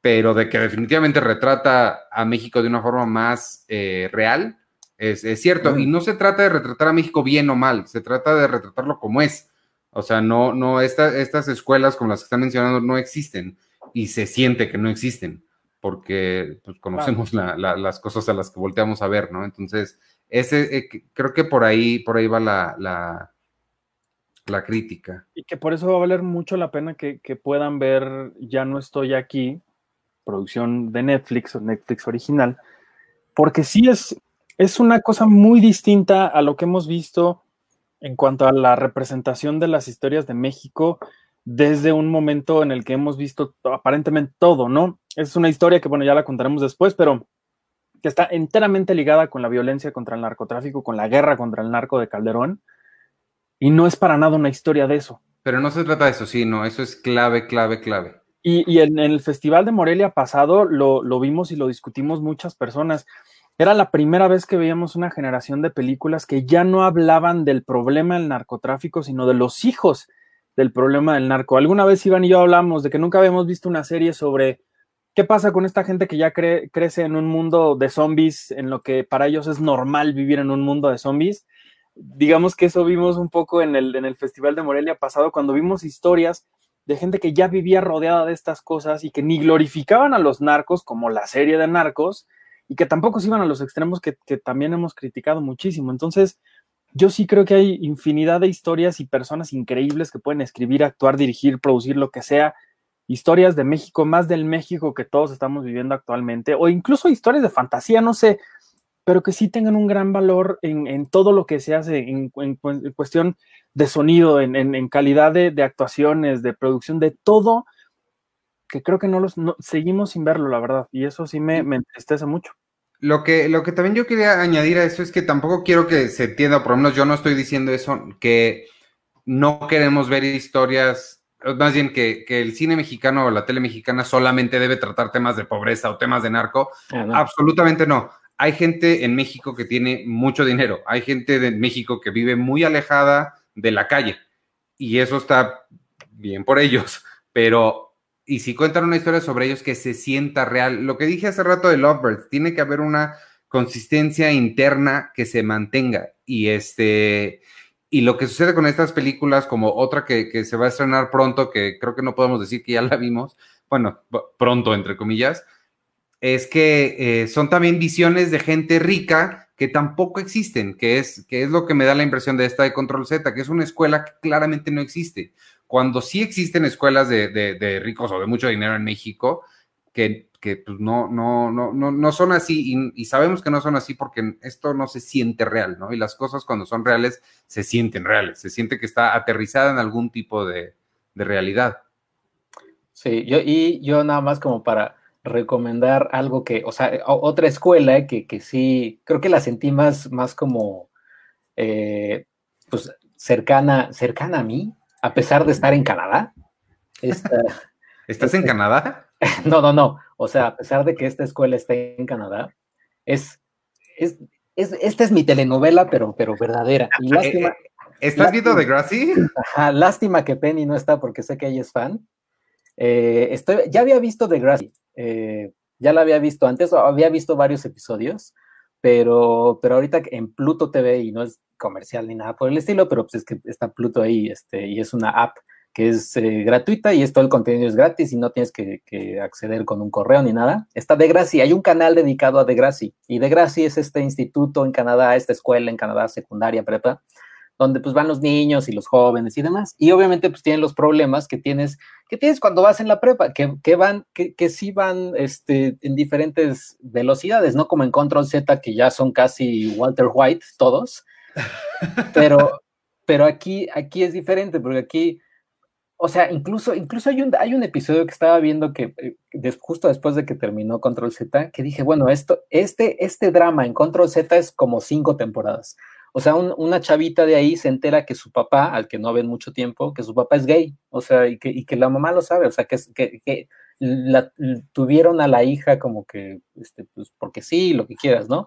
A: pero de que definitivamente retrata a México de una forma más eh, real, es, cierto. Y no se trata de retratar a México bien o mal, se trata de retratarlo como es. O sea, no, no, estas escuelas como las que están mencionando no existen y se siente que no existen porque pues, conocemos las cosas a las que volteamos a ver, ¿no? Entonces, ese, eh, creo que por ahí, por ahí va la, la, crítica.
B: Y que por eso va a valer mucho la pena que, puedan ver Ya no estoy aquí, producción de Netflix o Netflix original, porque sí es, es una cosa muy distinta a lo que hemos visto en cuanto a la representación de las historias de México desde un momento en el que hemos visto aparentemente todo, ¿no? Es una historia que, bueno, ya la contaremos después, pero que está enteramente ligada con la violencia contra el narcotráfico, con la guerra contra el narco de Calderón, y no es para nada una historia de eso.
A: Pero no se trata de eso, sí, no, eso es clave, clave, clave.
B: Y, en, el Festival de Morelia pasado lo, lo vimos y lo discutimos muchas personas era la primera vez que veíamos una generación de películas que ya no hablaban del problema del narcotráfico, sino de los hijos del problema del narco. Alguna vez Iván y yo hablamos de que nunca habíamos visto una serie sobre qué pasa con esta gente que ya crece en un mundo de zombies, en lo que para ellos es normal vivir en un mundo de zombies. Digamos que eso vimos un poco en el, en el Festival de Morelia pasado, cuando vimos historias de gente que ya vivía rodeada de estas cosas y que ni glorificaban a los narcos como la serie de narcos, y que tampoco se iban a los extremos que, también hemos criticado muchísimo. Entonces, yo sí creo que hay infinidad de historias y personas increíbles que pueden escribir, actuar, dirigir, producir lo que sea. Historias de México, más del México que todos estamos viviendo actualmente, o incluso historias de fantasía, no sé, pero que sí tengan un gran valor en, todo lo que se hace, en, cuestión de sonido, en, calidad de, actuaciones, de producción, de todo que creo que no los seguimos sin verlo, la verdad, y eso sí me, me, entristece mucho.
A: Lo que, lo que también yo quería añadir a eso es que tampoco quiero que se entienda, por lo menos yo no estoy diciendo eso, que no queremos ver historias, más bien que, el cine mexicano o la tele mexicana solamente debe tratar temas de pobreza o temas de narco. Ah, Absolutamente no. Hay gente en México que tiene mucho dinero, hay gente de México que vive muy alejada de la calle y eso está bien por ellos, pero y si cuentan una historia sobre ellos que se sienta real, lo que dije hace rato de Lovebirds, tiene que haber una consistencia interna que se mantenga. Y este, y lo que sucede con estas películas, como otra que, se va a estrenar pronto, que creo que no podemos decir que ya la vimos, bueno, pronto, entre comillas, es que eh, son también visiones de gente rica que tampoco existen, que es, que es lo que me da la impresión de esta de Control Z, que es una escuela que claramente no existe cuando sí existen escuelas de, ricos o de mucho dinero en México, que, pues, no, no, no, no, son así y, sabemos que no son así porque esto no se siente real, ¿no? Y las cosas cuando son reales se sienten reales, se siente que está aterrizada en algún tipo de, realidad.
C: Sí, yo, y yo nada más como para recomendar algo que, o sea, otra escuela que, que sí, creo que la sentí más, más como eh, pues cercana, cercana a mí, a pesar de estar en Canadá.
A: ¿Estás en Canadá?
C: No, no, no. O sea, a pesar de que esta escuela esté en Canadá, es, es, esta es mi telenovela, pero, pero verdadera. Y
A: lástima, eh, eh, ¿Estás viendo de Grassy?
C: Ajá, lástima que Penny no está porque sé que ella es fan. Eh, estoy, ya había visto The Grassy, ya la había visto antes, había visto varios episodios, pero, pero ahorita en Pluto TV, y no es comercial ni nada por el estilo, pero pues es que está Pluto ahí este, y es una app que es eh, gratuita y es todo el contenido es gratis y no tienes que, acceder con un correo ni nada. Está Degrassi, hay un canal dedicado a Degrassi y Degrassi es este instituto en Canadá, esta escuela en Canadá, secundaria, prepa, donde pues van los niños y los jóvenes y demás. Y obviamente pues tienen los problemas que tienes, que tienes cuando vas en la prepa, que, van, que, que sí van este, en diferentes velocidades, no como en Control Z, que ya son casi Walter White todos. Pero, pero aquí, aquí es diferente, porque aquí o sea, incluso, incluso hay un, hay un episodio que estaba viendo que eh, justo después de que terminó Control Z, que dije, bueno, esto, este, este drama en Control Z es como cinco temporadas. O sea, una chavita de ahí se entera que su papá, al que no ven mucho tiempo, que su papá es gay, o sea, y que, y que la mamá lo sabe, o sea, que, que, que la, tuvieron a la hija como que, este, pues, porque sí, lo que quieras, ¿no?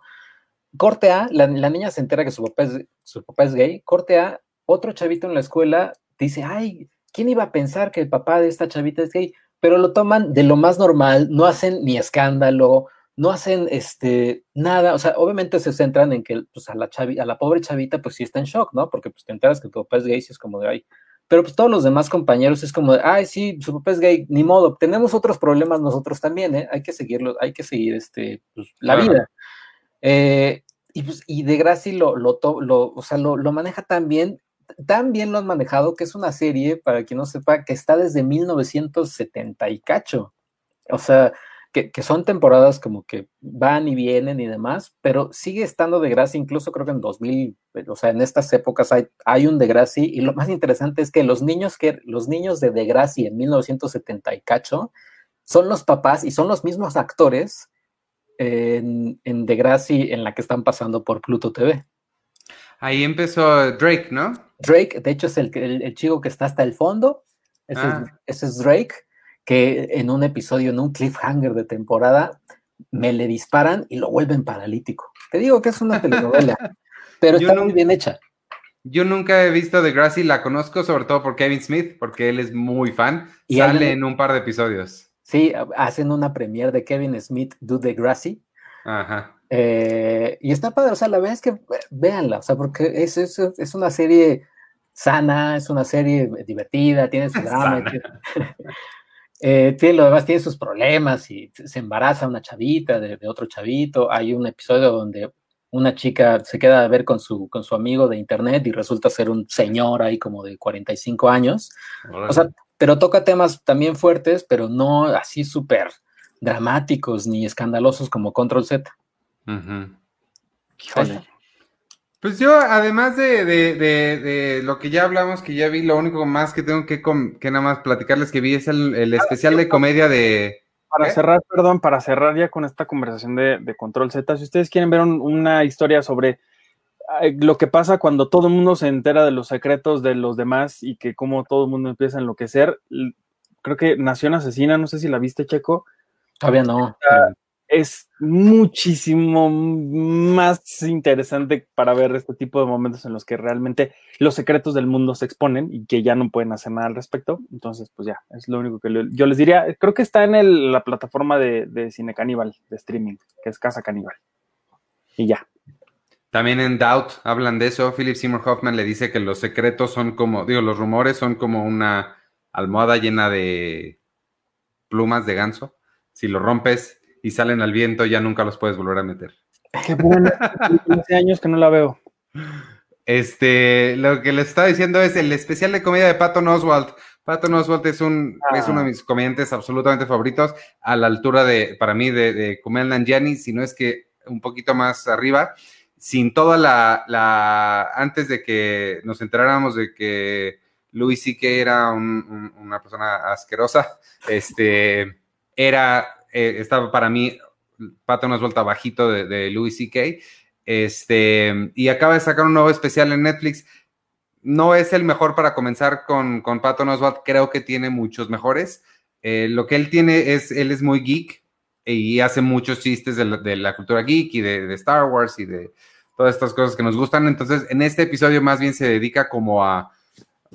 C: Corte A, la, la, niña se entera que su papá, es, su papá es gay, corte A, otro chavito en la escuela dice, ay, ¿quién iba a pensar que el papá de esta chavita es gay? Pero lo toman de lo más normal, no hacen ni escándalo, no hacen este, nada, o sea, obviamente se centran en que pues, a, la chavi, a la pobre chavita pues sí está en shock, ¿no? Porque pues te enteras que tu papá es gay y es como de, ay, pero pues todos los demás compañeros es como de, ay, sí, su papá es gay, ni modo, tenemos otros problemas nosotros también, ¿eh? Hay que seguirlo, hay que seguir este, pues, la vida. Eh, y, pues, y de Graci lo, lo, lo, o sea, lo, lo maneja tan bien tan bien lo han manejado que es una serie, para quien no sepa, que está desde 1970 y cacho. O sea, que, son temporadas como que van y vienen y demás, pero sigue estando de gracia, incluso creo que en 2000, o sea, en estas épocas hay, hay un de gracia y lo más interesante es que los niños que los niños de Degrassi en 1970 y cacho son los papás y son los mismos actores en, en Degrassi en la que están pasando por Pluto TV.
A: Ahí empezó Drake, ¿no?
C: Drake, de hecho, es el, el, chico que está hasta el fondo. Ah. Ese, es, Drake, que en un episodio, en un cliffhanger de temporada, me le disparan y lo vuelven paralítico. Te digo que es una telenovela, pero está muy bien hecha.
A: Yo nunca he visto The Grassy, la conozco sobre todo por Kevin Smith, porque él es muy fan. Y Sale en un par de episodios.
C: Sí, hacen una premiere de Kevin Smith, Do The Grassy. Ajá. Eh, y está padre, o sea, la verdad es que véanla, o sea, porque es, es, es una serie sana, es una serie divertida, tiene su drama, eh, tiene, lo demás, tiene sus problemas y se embaraza una chavita de, otro chavito. Hay un episodio donde una chica se queda a ver con su, con su amigo de internet y resulta ser un señor ahí como de 45 años. O sea, pero toca temas también fuertes, pero no así súper dramáticos ni escandalosos como Control Z.
A: Pues yo, además de, lo que ya hablamos, que ya vi, lo único más que tengo que, que nada más platicarles que vi es el, especial de comedia de...
B: Para cerrar, perdón, para cerrar ya con esta conversación de, Control Z, si ustedes quieren ver una historia sobre lo que pasa cuando todo el mundo se entera de los secretos de los demás y que como todo el mundo empieza a enloquecer, creo que Nación Asesina, no sé si la viste, Checo.
C: Todavía no
B: es muchísimo más interesante para ver este tipo de momentos en los que realmente los secretos del mundo se exponen y que ya no pueden hacer nada al respecto. Entonces, pues ya, es lo único que yo les diría. Creo que está en la plataforma de, Cine Caníbal, de streaming, que es Casa Caníbal. Y ya.
A: También en Doubt hablan de eso. Philip Seymour Hoffman le dice que los secretos son como, digo, los rumores son como una almohada llena de plumas de ganso. Si lo rompes, y salen al viento, ya nunca los puedes volver a meter.
B: Qué bueno, hace años que no la veo.
A: Este, lo que les estaba diciendo es el especial de comedia de Patton Oswald. Patton Oswald es, un, es uno de ah. mis comediantes absolutamente favoritos, a la altura de, para mí, de, de Kumail Nanjiani, si no es que un poquito más arriba, sin toda la, la antes de que nos enteráramos de que Louis C.K. era una persona asquerosa, este, era eh, estaba para mí, Pato nos vuelta bajito de, de C.K. Este, y acaba de sacar un nuevo especial en Netflix. No es el mejor para comenzar con, con Patton Oswalt, creo que tiene muchos mejores. Eh, lo que él tiene es, él es muy geek y hace muchos chistes de la, cultura geek y de, Star Wars y de todas estas cosas que nos gustan. Entonces, en este episodio más bien se dedica como a,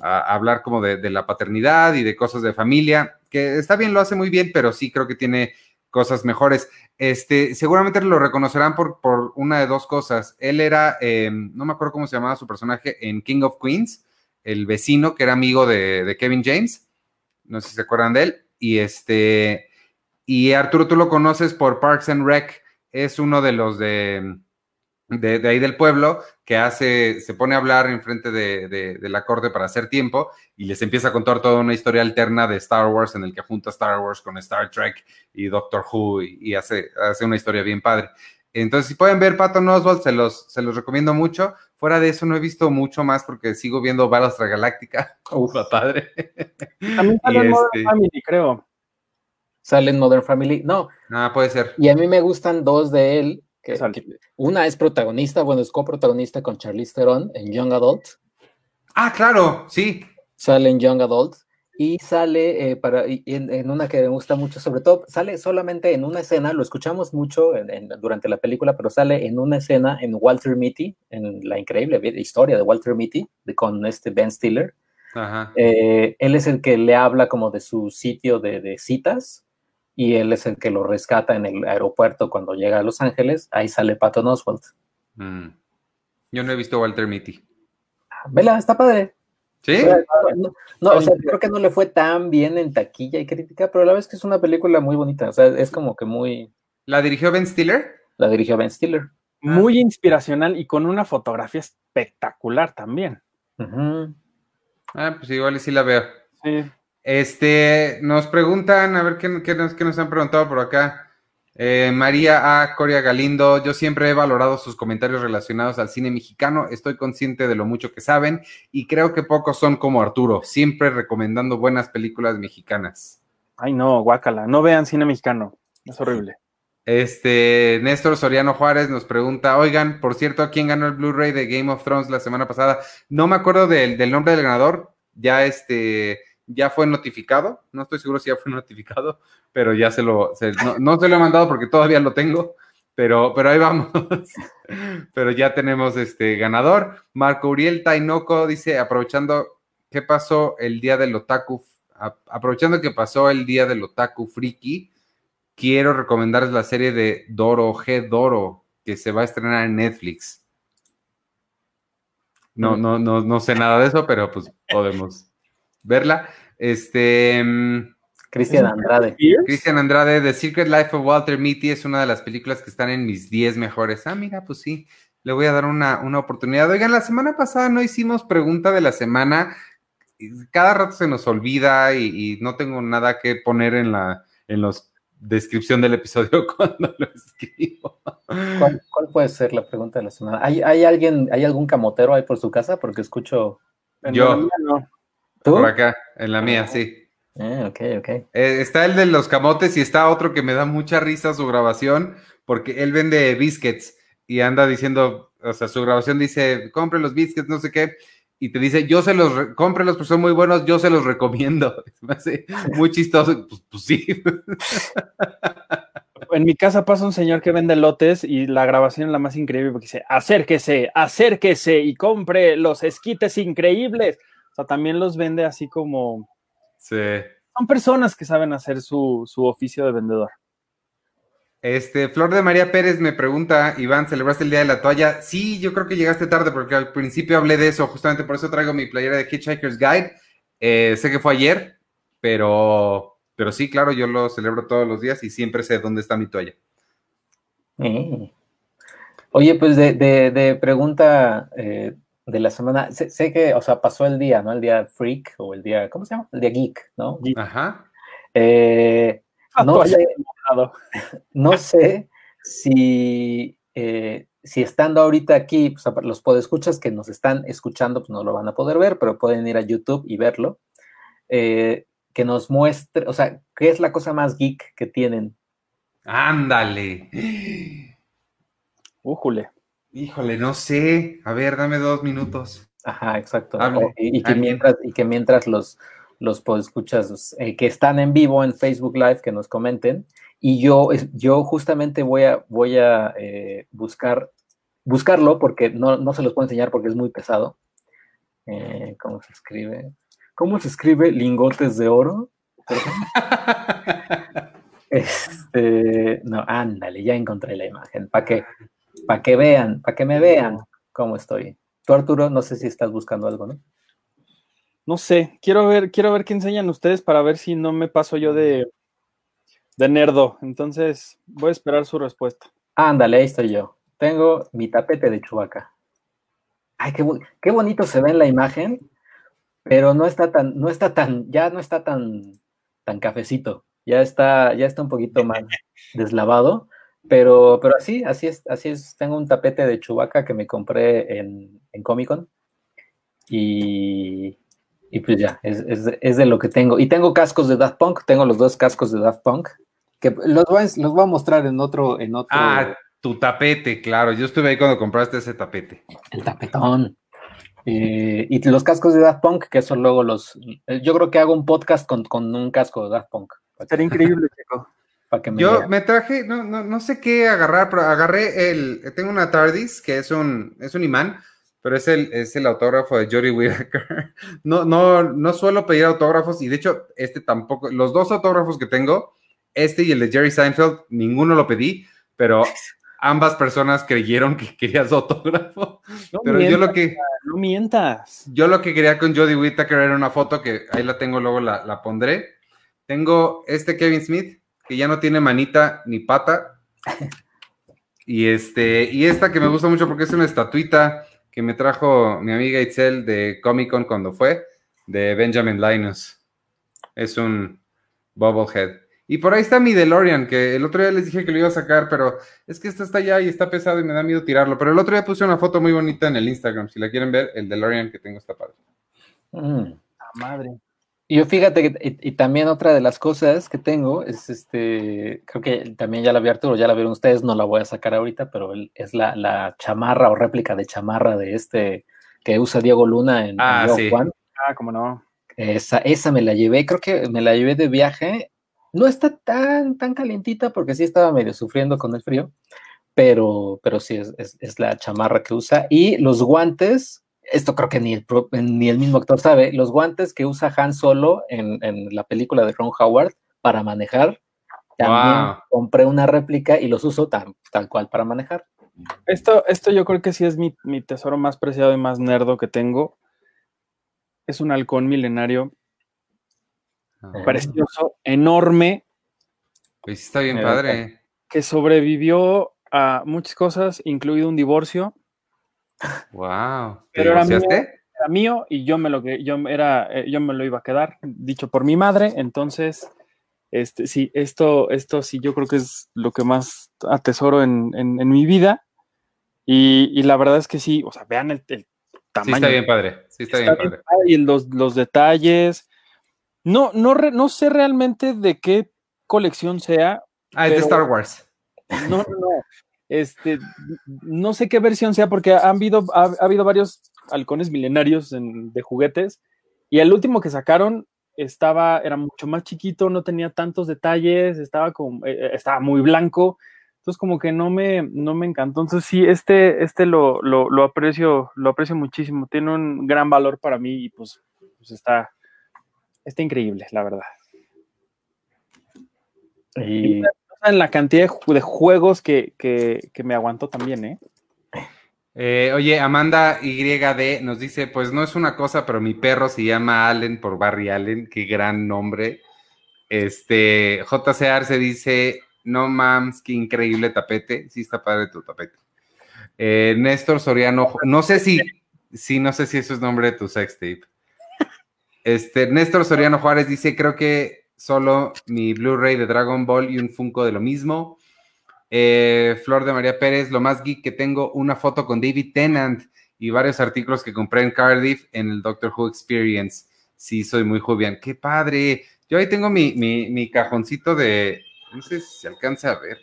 A: hablar como de, de, la paternidad y de cosas de familia, que está bien, lo hace muy bien, pero sí creo que tiene cosas mejores. Este, seguramente lo reconocerán por, por una de dos cosas. Él era, em, no me acuerdo cómo se llamaba su personaje en King of Queens, el vecino que era amigo de, Kevin James. No sé si se acuerdan de él. Y este, y Arturo, tú lo conoces por Parks and Rec. Es uno de los de de, ahí del pueblo que hace, se pone a hablar en frente de, la corte para hacer tiempo y les empieza a contar toda una historia alterna de Star Wars en el que junta Star Wars con Star Trek y Doctor Who y, hace, hace una historia bien padre. Entonces, si pueden ver Patton Oswald, se los, se los recomiendo mucho. Fuera de eso, no he visto mucho más porque sigo viendo Battlestar Galáctica.
C: Uf, padre.
B: También sale en Modern este Family, creo.
C: Sale en Modern Family. No.
A: Ah, puede ser.
C: Y a mí me gustan dos de él una es protagonista, bueno, es coprotagonista con Charlize Theron en Young Adult.
A: Ah, claro, sí.
C: Sale en Young Adult y sale eh, para, en, una que me gusta mucho, sobre todo, sale solamente en una escena, lo escuchamos mucho durante la película, pero sale en una escena en Walter Mitty, en la increíble historia de Walter Mitty, de, con este Ben Stiller. Eh, él es el que le habla como de su sitio de, de citas y él es el que lo rescata en el aeropuerto cuando llega a Los Ángeles. Ahí sale Patton Oswalt. Mm.
A: Yo no he visto Walter Mitty.
C: Vela, está padre.
A: ¿Sí?
C: No, o sea, creo que no le fue tan bien en taquilla y crítica, pero la vez que es una película muy bonita. O sea, es como que muy.
A: ¿La dirigió Ben Stiller?
C: La dirigió Ben Stiller.
B: Muy inspiracional y con una fotografía espectacular también.
A: Ah, pues igual sí la veo.
B: Sí.
A: Este, nos preguntan, a ver qué, nos, han preguntado por acá. Eh, María A. Coria Galindo, yo siempre he valorado sus comentarios relacionados al cine mexicano, estoy consciente de lo mucho que saben y creo que pocos son como Arturo, siempre recomendando buenas películas mexicanas.
B: Ay, no, guácala, no vean cine mexicano, es horrible.
A: Este, Néstor Soriano Juárez nos pregunta, oigan, por cierto, ¿quién ganó el Blu-ray de Game of Thrones la semana pasada? No me acuerdo del, del nombre del ganador, ya este ya fue notificado, no estoy seguro si ya fue notificado, pero ya se lo, no, se lo he mandado porque todavía lo tengo, pero, pero ahí vamos. pero ya tenemos este ganador. Marco Uriel Tainoco dice, aprovechando qué pasó el día del otaku, aprovechando que pasó el día del otaku friki, quiero recomendarles la serie de Doro G Doro, que se va a estrenar en Netflix. No, no, no, no sé nada de eso, pero pues podemos verla. Este. Mm,
C: Cristian Andrade.
A: Cristian Andrade, The Secret Life of Walter Mitty es una de las películas que están en mis 10 mejores. Ah, mira, pues sí, le voy a dar una, oportunidad. Oigan, la semana pasada no hicimos pregunta de la semana. Cada rato se nos olvida y, no tengo nada que poner en la en los descripción del episodio cuando lo escribo.
C: ¿Cuál, puede ser la pregunta de la semana? ¿Hay, alguien, hay algún camotero ahí por su casa? Porque escucho.
A: Yo. Por acá, en la mía, sí.
C: Ah, ok, ok. Eh,
A: está el de los camotes y está otro que me da mucha risa su grabación, porque él vende biscuits y anda diciendo, o sea, su grabación dice, compre los biscuits, no sé qué, y te dice, yo se los, cómprelos, pues son muy buenos, yo se los recomiendo. Me hace muy chistoso, pues, pues sí.
B: En mi casa pasa un señor que vende lotes y la grabación es la más increíble porque dice, acérquese, acérquese y compre los esquites increíbles. O sea, también los vende así como...
A: Sí.
B: Son personas que saben hacer su, oficio de vendedor.
A: Este, Flor de María Pérez me pregunta, Iván, ¿celebraste el Día de la Toalla? Sí, yo creo que llegaste tarde porque al principio hablé de eso, justamente por eso traigo mi playera de Hitchhiker's Guide. Eh, sé que fue ayer, pero, pero sí, claro, yo lo celebro todos los días y siempre sé dónde está mi toalla.
C: Mm. Oye, pues de, de, pregunta eh, de la semana, sé, que, o sea, pasó el día, ¿no? El día freak o el día, ¿cómo se llama? El día geek, ¿no?
A: Ajá.
C: Eh, no, sé, no sé si, eh, si estando ahorita aquí, pues, los podescuchas que nos están escuchando, pues no lo van a poder ver, pero pueden ir a YouTube y verlo. Eh, que nos muestre, o sea, ¿qué es la cosa más geek que tienen?
A: Ándale.
B: Újule.
A: Híjole, no sé. A ver, dame dos minutos.
C: Ajá, exacto. Y, que mientras, y que mientras los, los escuchas eh, que están en vivo en Facebook Live, que nos comenten. Y yo, yo justamente voy a, voy a eh, buscar, buscarlo porque no, no, se los puedo enseñar porque es muy pesado. Eh, ¿Cómo se escribe? ¿Cómo se escribe lingotes de oro? este, no, ándale, ya encontré la imagen. Para que, para que vean, para que me vean cómo estoy. Tú, Arturo, no sé si estás buscando algo, ¿no?
B: No sé, quiero ver, quiero ver qué enseñan ustedes para ver si no me paso yo de, de nerdo. Entonces, voy a esperar su respuesta.
C: Ándale, ahí estoy yo. Tengo mi tapete de chubaca. Ay, qué, qué bonito se ve en la imagen, pero no está tan, no está tan, ya no está tan, tan cafecito. Ya está, ya está un poquito más deslavado. Pero, pero así, así es, así es. Tengo un tapete de chubaca que me compré en, en Comic Con. Y, y pues ya, es, es, de lo que tengo. Y tengo cascos de Daft Punk, tengo los dos cascos de Daft Punk, que los voy, los voy a mostrar en otro, en otro.
A: Ah, tu tapete, claro. Yo estuve ahí cuando compraste ese tapete.
C: El tapetón. Eh, y los cascos de Daft Punk, que son luego los. Yo creo que hago un podcast con, con un casco de Daft Punk.
B: Sería increíble, chico.
A: Me Yo me traje, no, no, no sé qué agarrar, pero agarré el. Tengo una TARDIS que es un, es un imán pero es el, es el autógrafo de Jody Whittaker. No, no, no suelo pedir autógrafos y de hecho este tampoco, los dos autógrafos que tengo, este y el de Jerry Seinfeld, ninguno lo pedí, pero ambas personas creyeron que querías autógrafo. No pero yo lo que...
B: No mientas.
A: Yo lo que quería con Jody Whittaker era una foto que ahí la tengo, luego la, la pondré. Tengo este Kevin Smith, que ya no tiene manita ni pata. Y este, y esta que me gusta mucho porque es una estatuita que me trajo mi amiga Itzel de Comic Con cuando fue, de Benjamin Linus. Es un Bubblehead. Y por ahí está mi DeLorean, que el otro día les dije que lo iba a sacar, pero es que este está allá y está pesado y me da miedo tirarlo. Pero el otro día puse una foto muy bonita en el Instagram. Si la quieren ver, el DeLorean que tengo está padre.
C: Mm. madre. Y yo fíjate que, y, también otra de las cosas que tengo es este, creo que también ya la vi Arturo, ya la vieron ustedes, no la voy a sacar ahorita, pero es la, la chamarra o réplica de chamarra de este que usa Diego Luna en,
B: ah, Juan. Ah, cómo no.
C: Esa, esa me la llevé, creo que me la llevé de viaje. No está tan, tan calientita porque sí estaba medio sufriendo con el frío, pero, pero sí es, es, es la chamarra que usa. Y los guantes, esto creo que ni el, ni el mismo actor sabe, los guantes que usa Han Solo en, la película de Ron Howard para manejar, también compré una réplica y los uso tal cual para manejar.
B: Esto, esto yo creo que sí es mi, tesoro más preciado y más nerdo que tengo. Es un halcón milenario, ah. precioso, enorme.
A: Pues está bien padre.
B: Que sobrevivió a muchas cosas, incluido un divorcio
A: Wow.
B: Pero era mío, era mío, y yo me lo que yo era eh, yo me lo iba a quedar, dicho por mi madre, entonces este sí, esto esto sí yo creo que es lo que más atesoro en, mi vida. Y, la verdad es que sí, o sea, vean el, tamaño. Sí
A: está bien padre, sí está, bien, padre.
B: Y los, los detalles. No, no, no sé realmente de qué colección sea.
A: Ah, es de Star Wars.
B: No, no, no. Este, no sé qué versión sea porque ha habido, ha, habido varios halcones milenarios de juguetes y el último que sacaron estaba, era mucho más chiquito, no tenía tantos detalles, estaba, como, eh, eh, estaba muy blanco, entonces como que no me, no me encantó. Entonces sí, este, este lo, lo, aprecio, lo aprecio muchísimo, tiene un gran valor para mí y pues, pues está, está increíble, la verdad. Y en la cantidad de juegos que, me aguantó también, ¿eh?
A: ¿eh? Oye, Amanda YD nos dice, pues no es una cosa, pero mi perro se llama Allen por Barry Allen, qué gran nombre. Este, JC Arce dice, no mams, qué increíble tapete, sí está padre tu tapete. Eh, Néstor Soriano, no sé si, sí, no sé si eso es nombre de tu sex tape. Este, Néstor Soriano Juárez dice, creo que solo mi Blu-ray de Dragon Ball y un Funko de lo mismo. Eh, Flor de María Pérez, lo más geek que tengo, una foto con David Tennant y varios artículos que compré en Cardiff en el Doctor Who Experience. Sí, soy muy jovial. ¡Qué padre! Yo ahí tengo mi, mi, cajoncito de. No sé si se alcanza a ver.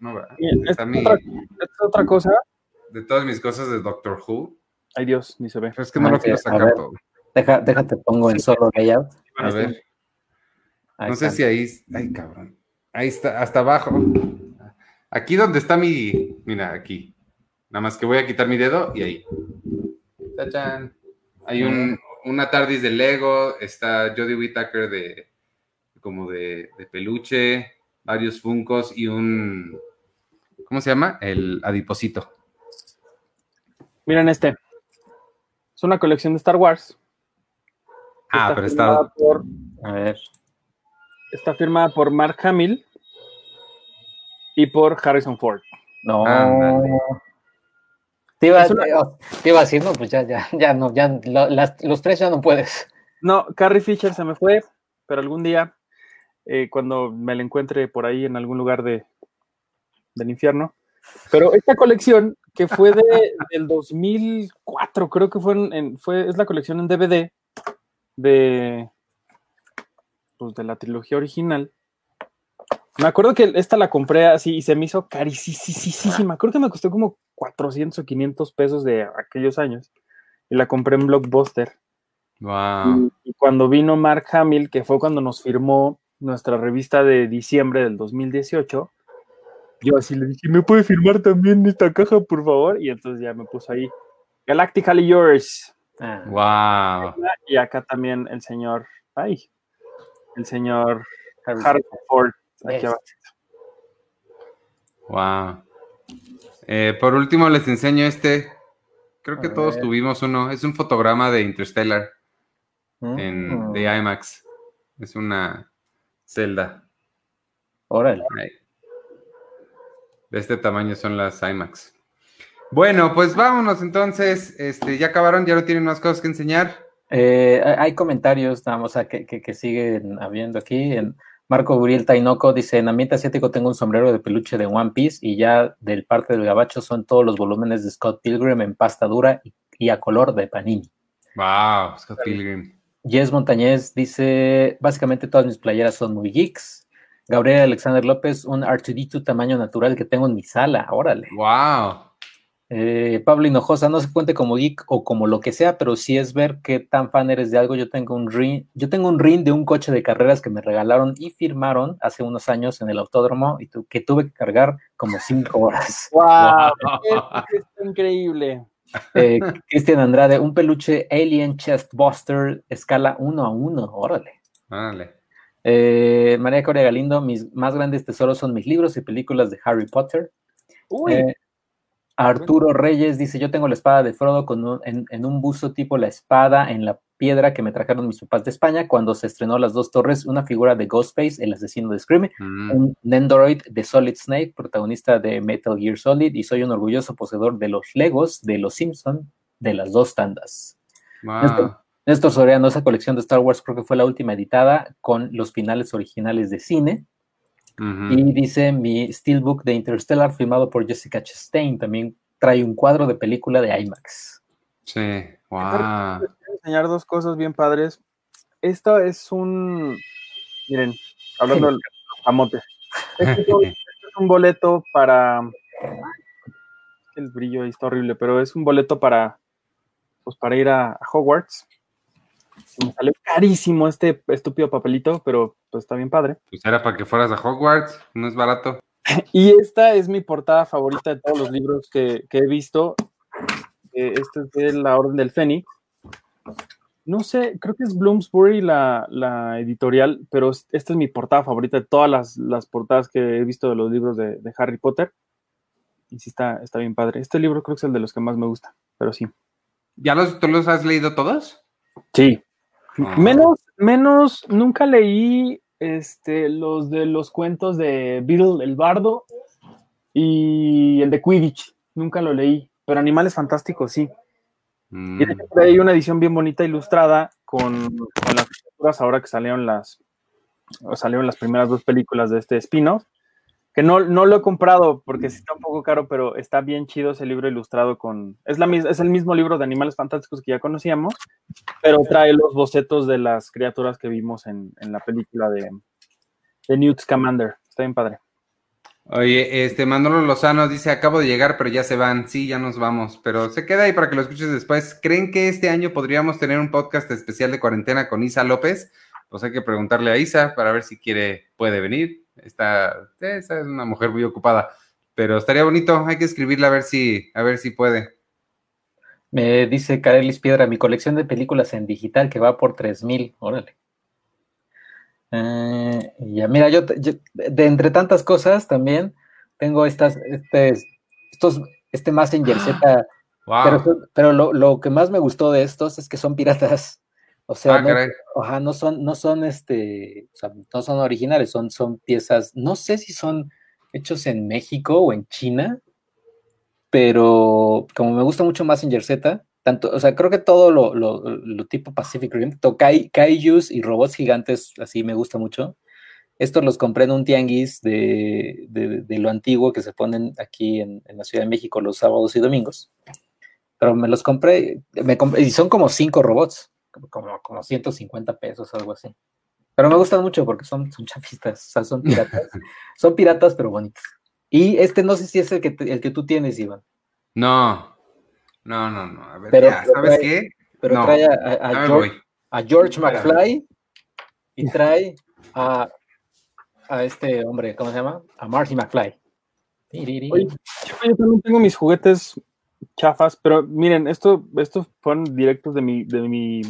A: No,
B: esta, otra, otra cosa.
A: de todas mis cosas de Doctor Who.
B: Ay Dios, ni se ve.
A: es que no lo quiero sacar todo.
C: Deja, déjate, pongo en solo layout.
A: A ver. No sé si ahí. Ay, cabrón. Ahí está, hasta abajo. Aquí donde está mi. Mira, aquí. Nada más que voy a quitar mi dedo y ahí. ¡Tachan! Hay un, una TARDIS de Lego, está Jodie Whittaker de como de, de, peluche, varios funcos y un ¿cómo se llama? El adiposito.
B: Miren este. Es una colección de Star Wars.
A: Ah, pero está.
B: Por, a ver. Está firmada por Mark Hamill y por Harrison Ford.
C: No. Te iba, te iba a decir, no, pues ya, ya, ya no, ya los tres ya no puedes.
B: No, Carrie Fisher se me fue, pero algún día, eh, cuando me la encuentre por ahí en algún lugar de, del infierno. Pero esta colección, que fue de, del 2004, creo que fue, en, fue, es la colección en DVD de, pues, de la trilogía original. Me acuerdo que esta la compré así y se me hizo carísima. Creo que me costó como 400 o 500 pesos de aquellos años. Y la compré en Blockbuster.
A: Wow.
B: Y, cuando vino Mark Hamill, que fue cuando nos firmó nuestra revista de diciembre del 2018, yo así le dije, ¿me puede firmar también esta caja, por favor? Y entonces ya me puso ahí, Galactically Yours.
A: Wow.
B: Ah. Y acá también el señor, ay, el señor Harrison Ford. Aquí
A: Wow. Eh, por último, les enseño este. Creo que todos tuvimos uno. Es un fotograma de Interstellar en, de mm. IMAX. Es una celda.
C: Órale.
A: De este tamaño son las IMAX. Bueno, pues vámonos entonces. Este, ya acabaron, ya no tienen más cosas que enseñar.
C: Eh, hay comentarios, vamos a que, que, siguen habiendo aquí. Marco Guriel Tainoco dice, en ambiente asiático tengo un sombrero de peluche de One Piece y ya del parte del gabacho son todos los volúmenes de Scott Pilgrim en pasta dura y, a color de panini.
A: Wow, Scott Pilgrim.
C: Jess Montañez dice, básicamente todas mis playeras son muy geeks. Gabriel Alexander López, un R2D2 tamaño natural que tengo en mi sala, órale.
A: Wow.
C: Eh, Pablo Hinojosa, no se cuente como geek o como lo que sea, pero sí es ver qué tan fan eres de algo. Yo tengo un ring, yo tengo un ring de un coche de carreras que me regalaron y firmaron hace unos años en el autódromo y que tuve que cargar como cinco horas.
B: ¡Wow! es, increíble.
C: Eh, Cristian Andrade, un peluche Alien Chest Buster, escala uno a uno, órale.
A: Órale.
C: Eh, María Corea Galindo, mis más grandes tesoros son mis libros y películas de Harry Potter. Uy. Arturo Reyes dice, yo tengo la espada de Frodo con en, un buzo tipo la espada en la piedra que me trajeron mis papás de España cuando se estrenó Las Dos Torres, una figura de Ghostface, el asesino de Scream, mm. un Nendoroid de Solid Snake, protagonista de Metal Gear Solid, y soy un orgulloso poseedor de los Legos de Los Simpson de las dos tandas. Néstor, Soriano, esa colección de Star Wars creo que fue la última editada con los finales originales de cine. Y dice mi Steelbook de Interstellar, firmado por Jessica Chastain, también trae un cuadro de película de IMAX.
A: Sí, wow. Quiero
B: enseñar dos cosas bien padres. Esto es un, miren, hablando del amote. Este, este es un boleto para, el brillo ahí está horrible, pero es un boleto para, pues para ir a Hogwarts me salió carísimo este estúpido papelito, pero pues está bien padre.
A: Pues era para que fueras a Hogwarts, no es barato.
B: y esta es mi portada favorita de todos los libros que, he visto. Eh, este es de la Orden del Fénix. No sé, creo que es Bloomsbury la, editorial, pero esta es mi portada favorita de todas las, portadas que he visto de los libros de, Harry Potter. Y sí está, está bien padre. Este libro creo que es el de los que más me gusta, pero sí.
A: ¿Ya los, tú los has leído todos?
B: Sí, Menos, menos, nunca leí este, los de los cuentos de Beetle el Bardo y el de Quidditch. Nunca lo leí, pero Animales Fantásticos sí. Mm. hay una edición bien bonita ilustrada con, las criaturas ahora que salieron las, salieron las primeras dos películas de este spin-off que no, no lo he comprado porque está un poco caro, pero está bien chido ese libro ilustrado con... Es, la, es el mismo libro de Animales Fantásticos que ya conocíamos, pero trae los bocetos de las criaturas que vimos en, la película de, de Newt Scamander. Está bien padre.
A: Oye, este Manolo Lozano dice, acabo de llegar, pero ya se van. Sí, ya nos vamos, pero se queda ahí para que lo escuches después. ¿Creen que este año podríamos tener un podcast especial de cuarentena con Isa López? Pues hay que preguntarle a Isa para ver si quiere, puede venir. Está, esa es una mujer muy ocupada, pero estaría bonito. Hay que escribirle a ver si, a ver si puede.
C: Me dice Carelis Piedra, mi colección de películas en digital que va por 3000. Órale. Eh, ya, mira, yo, de entre tantas cosas también tengo estas, este, estos, este Messenger Z. Pero, lo, que más me gustó de estos es que son piratas. O sea, ah, no, son, no son este, no son originales, son, son piezas, no sé si son hechos en México o en China, pero como me gusta mucho Messenger Z, tanto, o sea, creo que todo lo, lo, tipo Pacific Rim, Kai, Kaijus y robots gigantes, así me gusta mucho. Estos los compré en un tianguis de, de, lo antiguo que se ponen aquí en, en, la Ciudad de México los sábados y domingos. Pero me los compré, me y son como cinco robots, como, como 150 pesos, algo así. Pero me gustan mucho porque son, son chafistas, o sea, son piratas. son piratas, pero bonitos. Y este no sé si es el que, el que tú tienes, Iván.
A: No, no, no, no. A ver, pero, ¿sabes qué?
C: Pero trae a, George, McFly y trae a, a, este hombre, ¿cómo se llama? A Marty McFly.
B: yo también tengo mis juguetes chafas, pero miren, esto, estos fueron directos de mi, de mi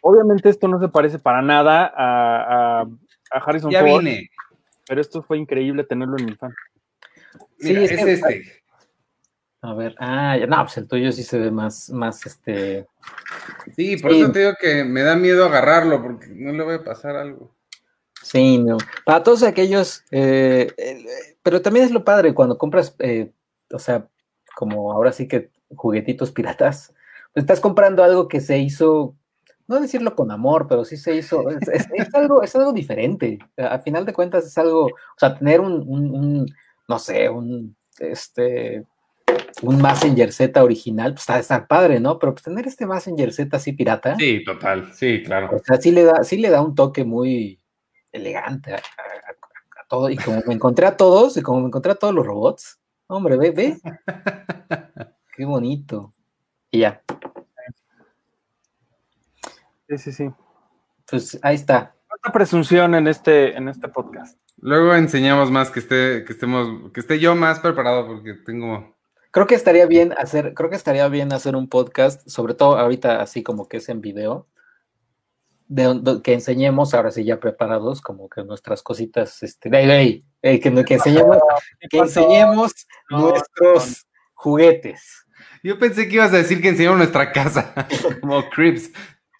B: Obviamente esto no se parece para nada a, a, Harrison ya Ford. Vine. Pero esto fue increíble tenerlo en mi fan.
A: sí, es, este.
C: A ver, ah, no, pues el tuyo sí se ve más, más este.
A: Sí, por eso te digo que me da miedo agarrarlo, porque no le voy a pasar algo.
C: Sí, no. Para todos aquellos, eh, pero también es lo padre cuando compras, eh, o sea, como ahora sí que juguetitos piratas, pues estás comprando algo que se hizo, no decirlo con amor, pero sí se hizo, es, algo, es algo diferente. A final de cuentas es algo, o sea, tener un, un no sé, un, este, un Messenger Z original, pues está, estar padre, ¿no? Pero pues tener este Messenger Z así pirata.
A: Sí, total, sí, claro.
C: O sea, sí le da, sí le da un toque muy elegante a, todo. Y como me encontré a todos, y como me encontré a todos los robots, hombre, ve, ve. Qué bonito. Y ya.
B: Sí, sí, sí.
C: Pues ahí está.
B: Cuánta presunción en este, en este podcast.
A: Luego enseñamos más que esté, que estemos, que esté yo más preparado porque tengo
C: Creo que estaría bien hacer, creo que estaría bien hacer un podcast, sobre todo ahorita así como que es en video, de, que enseñemos ahora sí ya preparados como que nuestras cositas, este, que, que, enseñemos, que enseñemos nuestros juguetes.
A: Yo pensé que ibas a decir que enseñamos nuestra casa, como Cribs.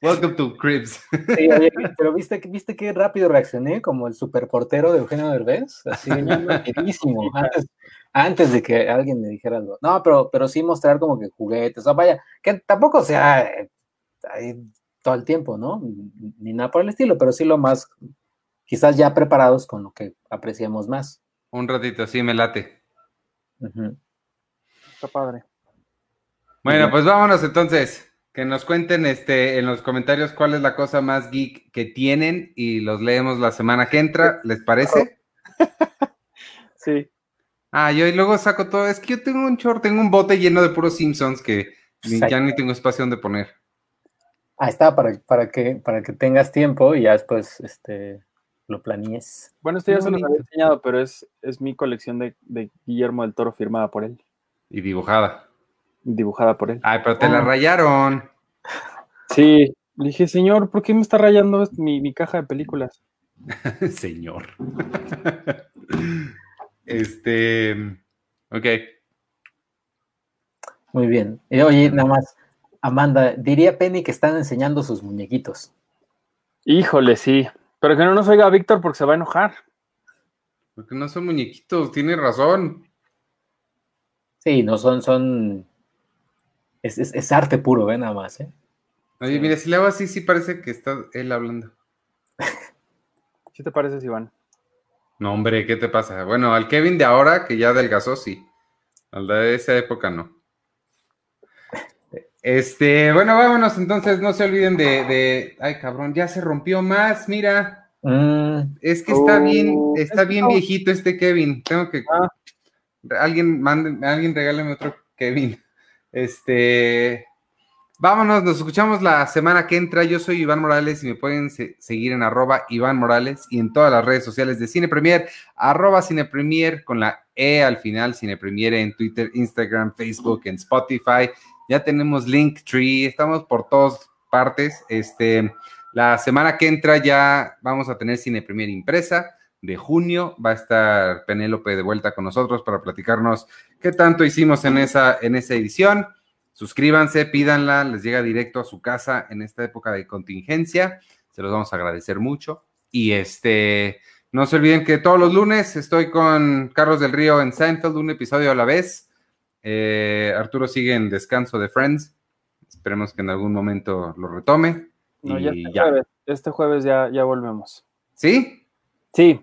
A: Welcome to Cribs.
C: Sí, pero viste, viste qué rápido reaccioné, como el superportero de Eugenio Derbez, así rapidísimo. Antes, antes de que alguien me dijera algo. No, pero, pero sí mostrar como que juguetes, o sea, vaya, que tampoco sea eh, ahí todo el tiempo, ¿no? Ni nada por el estilo, pero sí lo más, quizás ya preparados con lo que apreciamos más.
A: Un ratito, sí, me late.
B: Está padre.
A: Bueno, pues vámonos entonces. Que nos cuenten este, en los comentarios cuál es la cosa más geek que tienen y los leemos la semana que entra. ¿Les parece?
B: Sí.
A: Ah, yo y luego saco todo. Es que yo tengo un short, tengo un bote lleno de puros Simpsons que ya ni tengo espacio donde poner.
C: Ahí está, para, para, que, para que tengas tiempo y ya después este, lo planees.
B: Bueno, esto ya se los había enseñado, pero es, es mi colección de, Guillermo del Toro firmada por él.
A: Y dibujada.
B: Dibujada por él.
A: Ay, pero te la ah. rayaron.
B: Sí, le dije, señor, ¿por qué me está rayando mi, mi caja de películas?
A: señor. Este, ok.
C: Muy bien. Y oye, nada más, Amanda, diría Penny que están enseñando sus muñequitos.
B: Híjole, sí. Pero que no nos oiga Víctor porque se va a enojar.
A: Porque no son muñequitos, tiene razón.
C: Sí, no son, son. Es, arte puro, ¿eh? Nada más, ¿eh?
A: Oye, mira, si le hago así, sí parece que está él hablando.
B: ¿Qué te parece, Iván?
A: No, hombre, ¿qué te pasa? Bueno, al Kevin de ahora, que ya adelgazó, sí. Al de esa época, no. Este, bueno, vámonos entonces, no se olviden de, Ay, cabrón, ya se rompió más, mira. Mm. Es que está bien, oh, está bien viejito este Kevin. Tengo que. Ah. Alguien mande, alguien regáleme otro Kevin. Este. Vámonos, nos escuchamos la semana que entra. Yo soy Iván Morales y me pueden seguir en arroba Iván Morales y en todas las redes sociales de Cine Premier, arroba Cine Premier con la E al final, Cine Premier en Twitter, Instagram, Facebook, en Spotify. Ya tenemos Linktree, estamos por todas partes. Este, la semana que entra ya vamos a tener Cine Premier impresa de junio. Va a estar Penélope de vuelta con nosotros para platicarnos qué tanto hicimos en esa, en esa edición. Suscríbanse, pídanla, les llega directo a su casa en esta época de contingencia. Se los vamos a agradecer mucho. Y este, no se olviden que todos los lunes estoy con Carlos del Río en Seinfeld, un episodio a la vez. Eh, Arturo sigue en descanso de Friends. Esperemos que en algún momento lo retome.
B: No, ya este, Jueves, este jueves ya, ya volvemos.
A: ¿Sí?
B: Sí.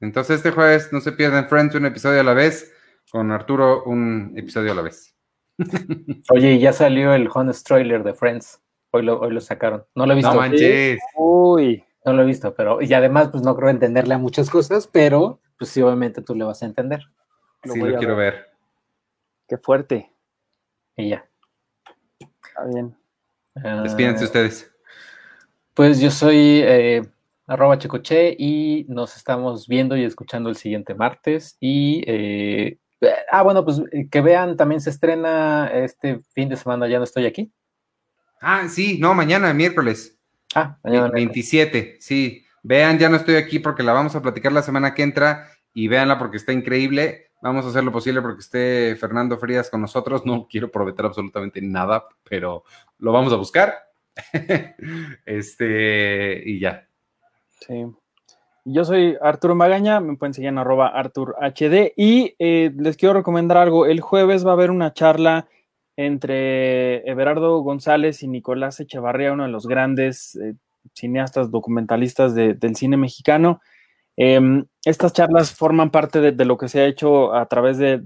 A: Entonces este jueves no se pierdan Friends un episodio a la vez, con Arturo un episodio a la vez.
C: Oye, ya salió el Honest Trailer de Friends. Hoy lo, hoy lo sacaron. No lo he visto.
A: No manches.
C: Uy. No lo he visto, pero y además pues no creo entenderle a muchas cosas, pero pues sí, obviamente tú le vas a entender.
A: sí, lo quiero ver.
B: Qué fuerte.
C: Y ya.
B: Está bien.
A: Despídense ah, ustedes.
C: Pues yo soy eh, arroba checoche y nos estamos viendo y escuchando el siguiente martes. Y, eh, ah, bueno, pues eh, que vean, también se estrena este fin de semana, ya no estoy aquí.
A: Ah, sí, no, mañana, miércoles.
C: Ah, mañana.
A: 27, sí. Vean, ya no estoy aquí porque la vamos a platicar la semana que entra y véanla porque está increíble. Vamos a hacer lo posible porque esté Fernando Frías con nosotros. No quiero prometer absolutamente nada, pero lo vamos a buscar este, y ya.
B: Sí. Yo soy Arturo Magaña, me pueden seguir en arroba HD y eh, les quiero recomendar algo. El jueves va a haber una charla entre Everardo González y Nicolás Echevarría, uno de los grandes eh, cineastas documentalistas del cine mexicano. Em, estas charlas forman parte de, lo que se ha hecho a través de,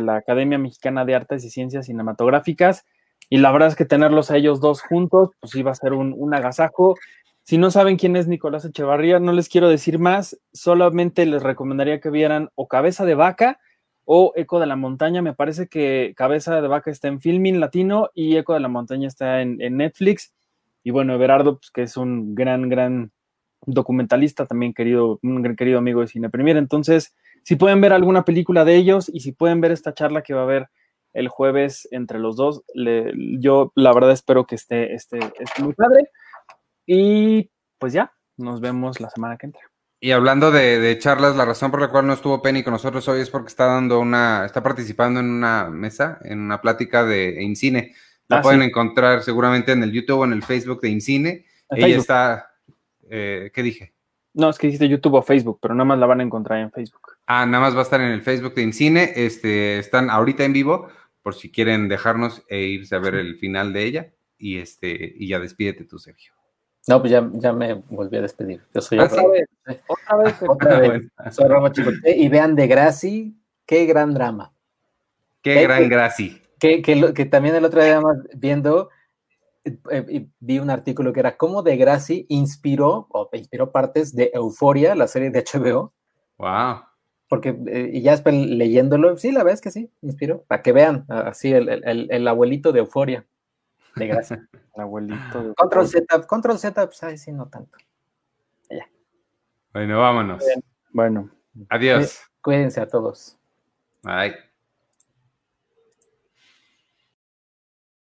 B: la Academia Mexicana de Artes y Ciencias Cinematográficas y la verdad es que tenerlos a ellos dos juntos, pues iba a ser un, agasajo. Si no saben quién es Nicolás Echevarría, no les quiero decir más, solamente les recomendaría que vieran o Cabeza de Vaca o Eco de la Montaña. Me parece que Cabeza de Vaca está en Filming Latino y Eco de la Montaña está en, Netflix. Y bueno, Everardo, pues, que es un gran, gran documentalista, también querido, un gran querido amigo de Cine Premier. Entonces, si pueden ver alguna película de ellos y si pueden ver esta charla que va a haber el jueves entre los dos. yo la verdad espero que esté, esté, muy padre. Y pues ya, nos vemos la semana que entra.
A: Y hablando de, charlas, la razón por la cual no estuvo Penny con nosotros hoy es porque está dando una, está participando en una mesa, en una plática de InCine. La ah, pueden encontrar seguramente en el YouTube o en el Facebook de InCine. Ella está, eh, ¿qué dije?
B: No, es que dijiste YouTube o Facebook, pero nada más la van a encontrar en Facebook.
A: Ah, nada más va a estar en el Facebook de InCine. Este, están ahorita en vivo por si quieren dejarnos e irse a ver el final de ella. Y este, y ya despídete tú, Sergio.
C: No, pues ya, ya me volví a despedir. Yo soy
B: ¿Otra, vez? otra vez,
C: otra vez. Soy Chicote y vean de Graci, qué gran drama.
A: Qué gran Graci.
C: Que, que, que, también el otro día viendo eh, vi un artículo que era cómo de Graci inspiró o inspiró partes de Euforia, la serie de HBO.
A: Wow
C: porque eh, y ya después leyéndolo, sí, la verdad es que sí, inspiró, para que vean, así el, abuelito de euforia, de gracia.
B: el abuelito.
C: control Z, control Z, pues ahí sí, no tanto. Ya.
A: Bueno, vámonos.
B: Bueno.
A: Adiós.
C: Cuídense a todos.
A: Bye.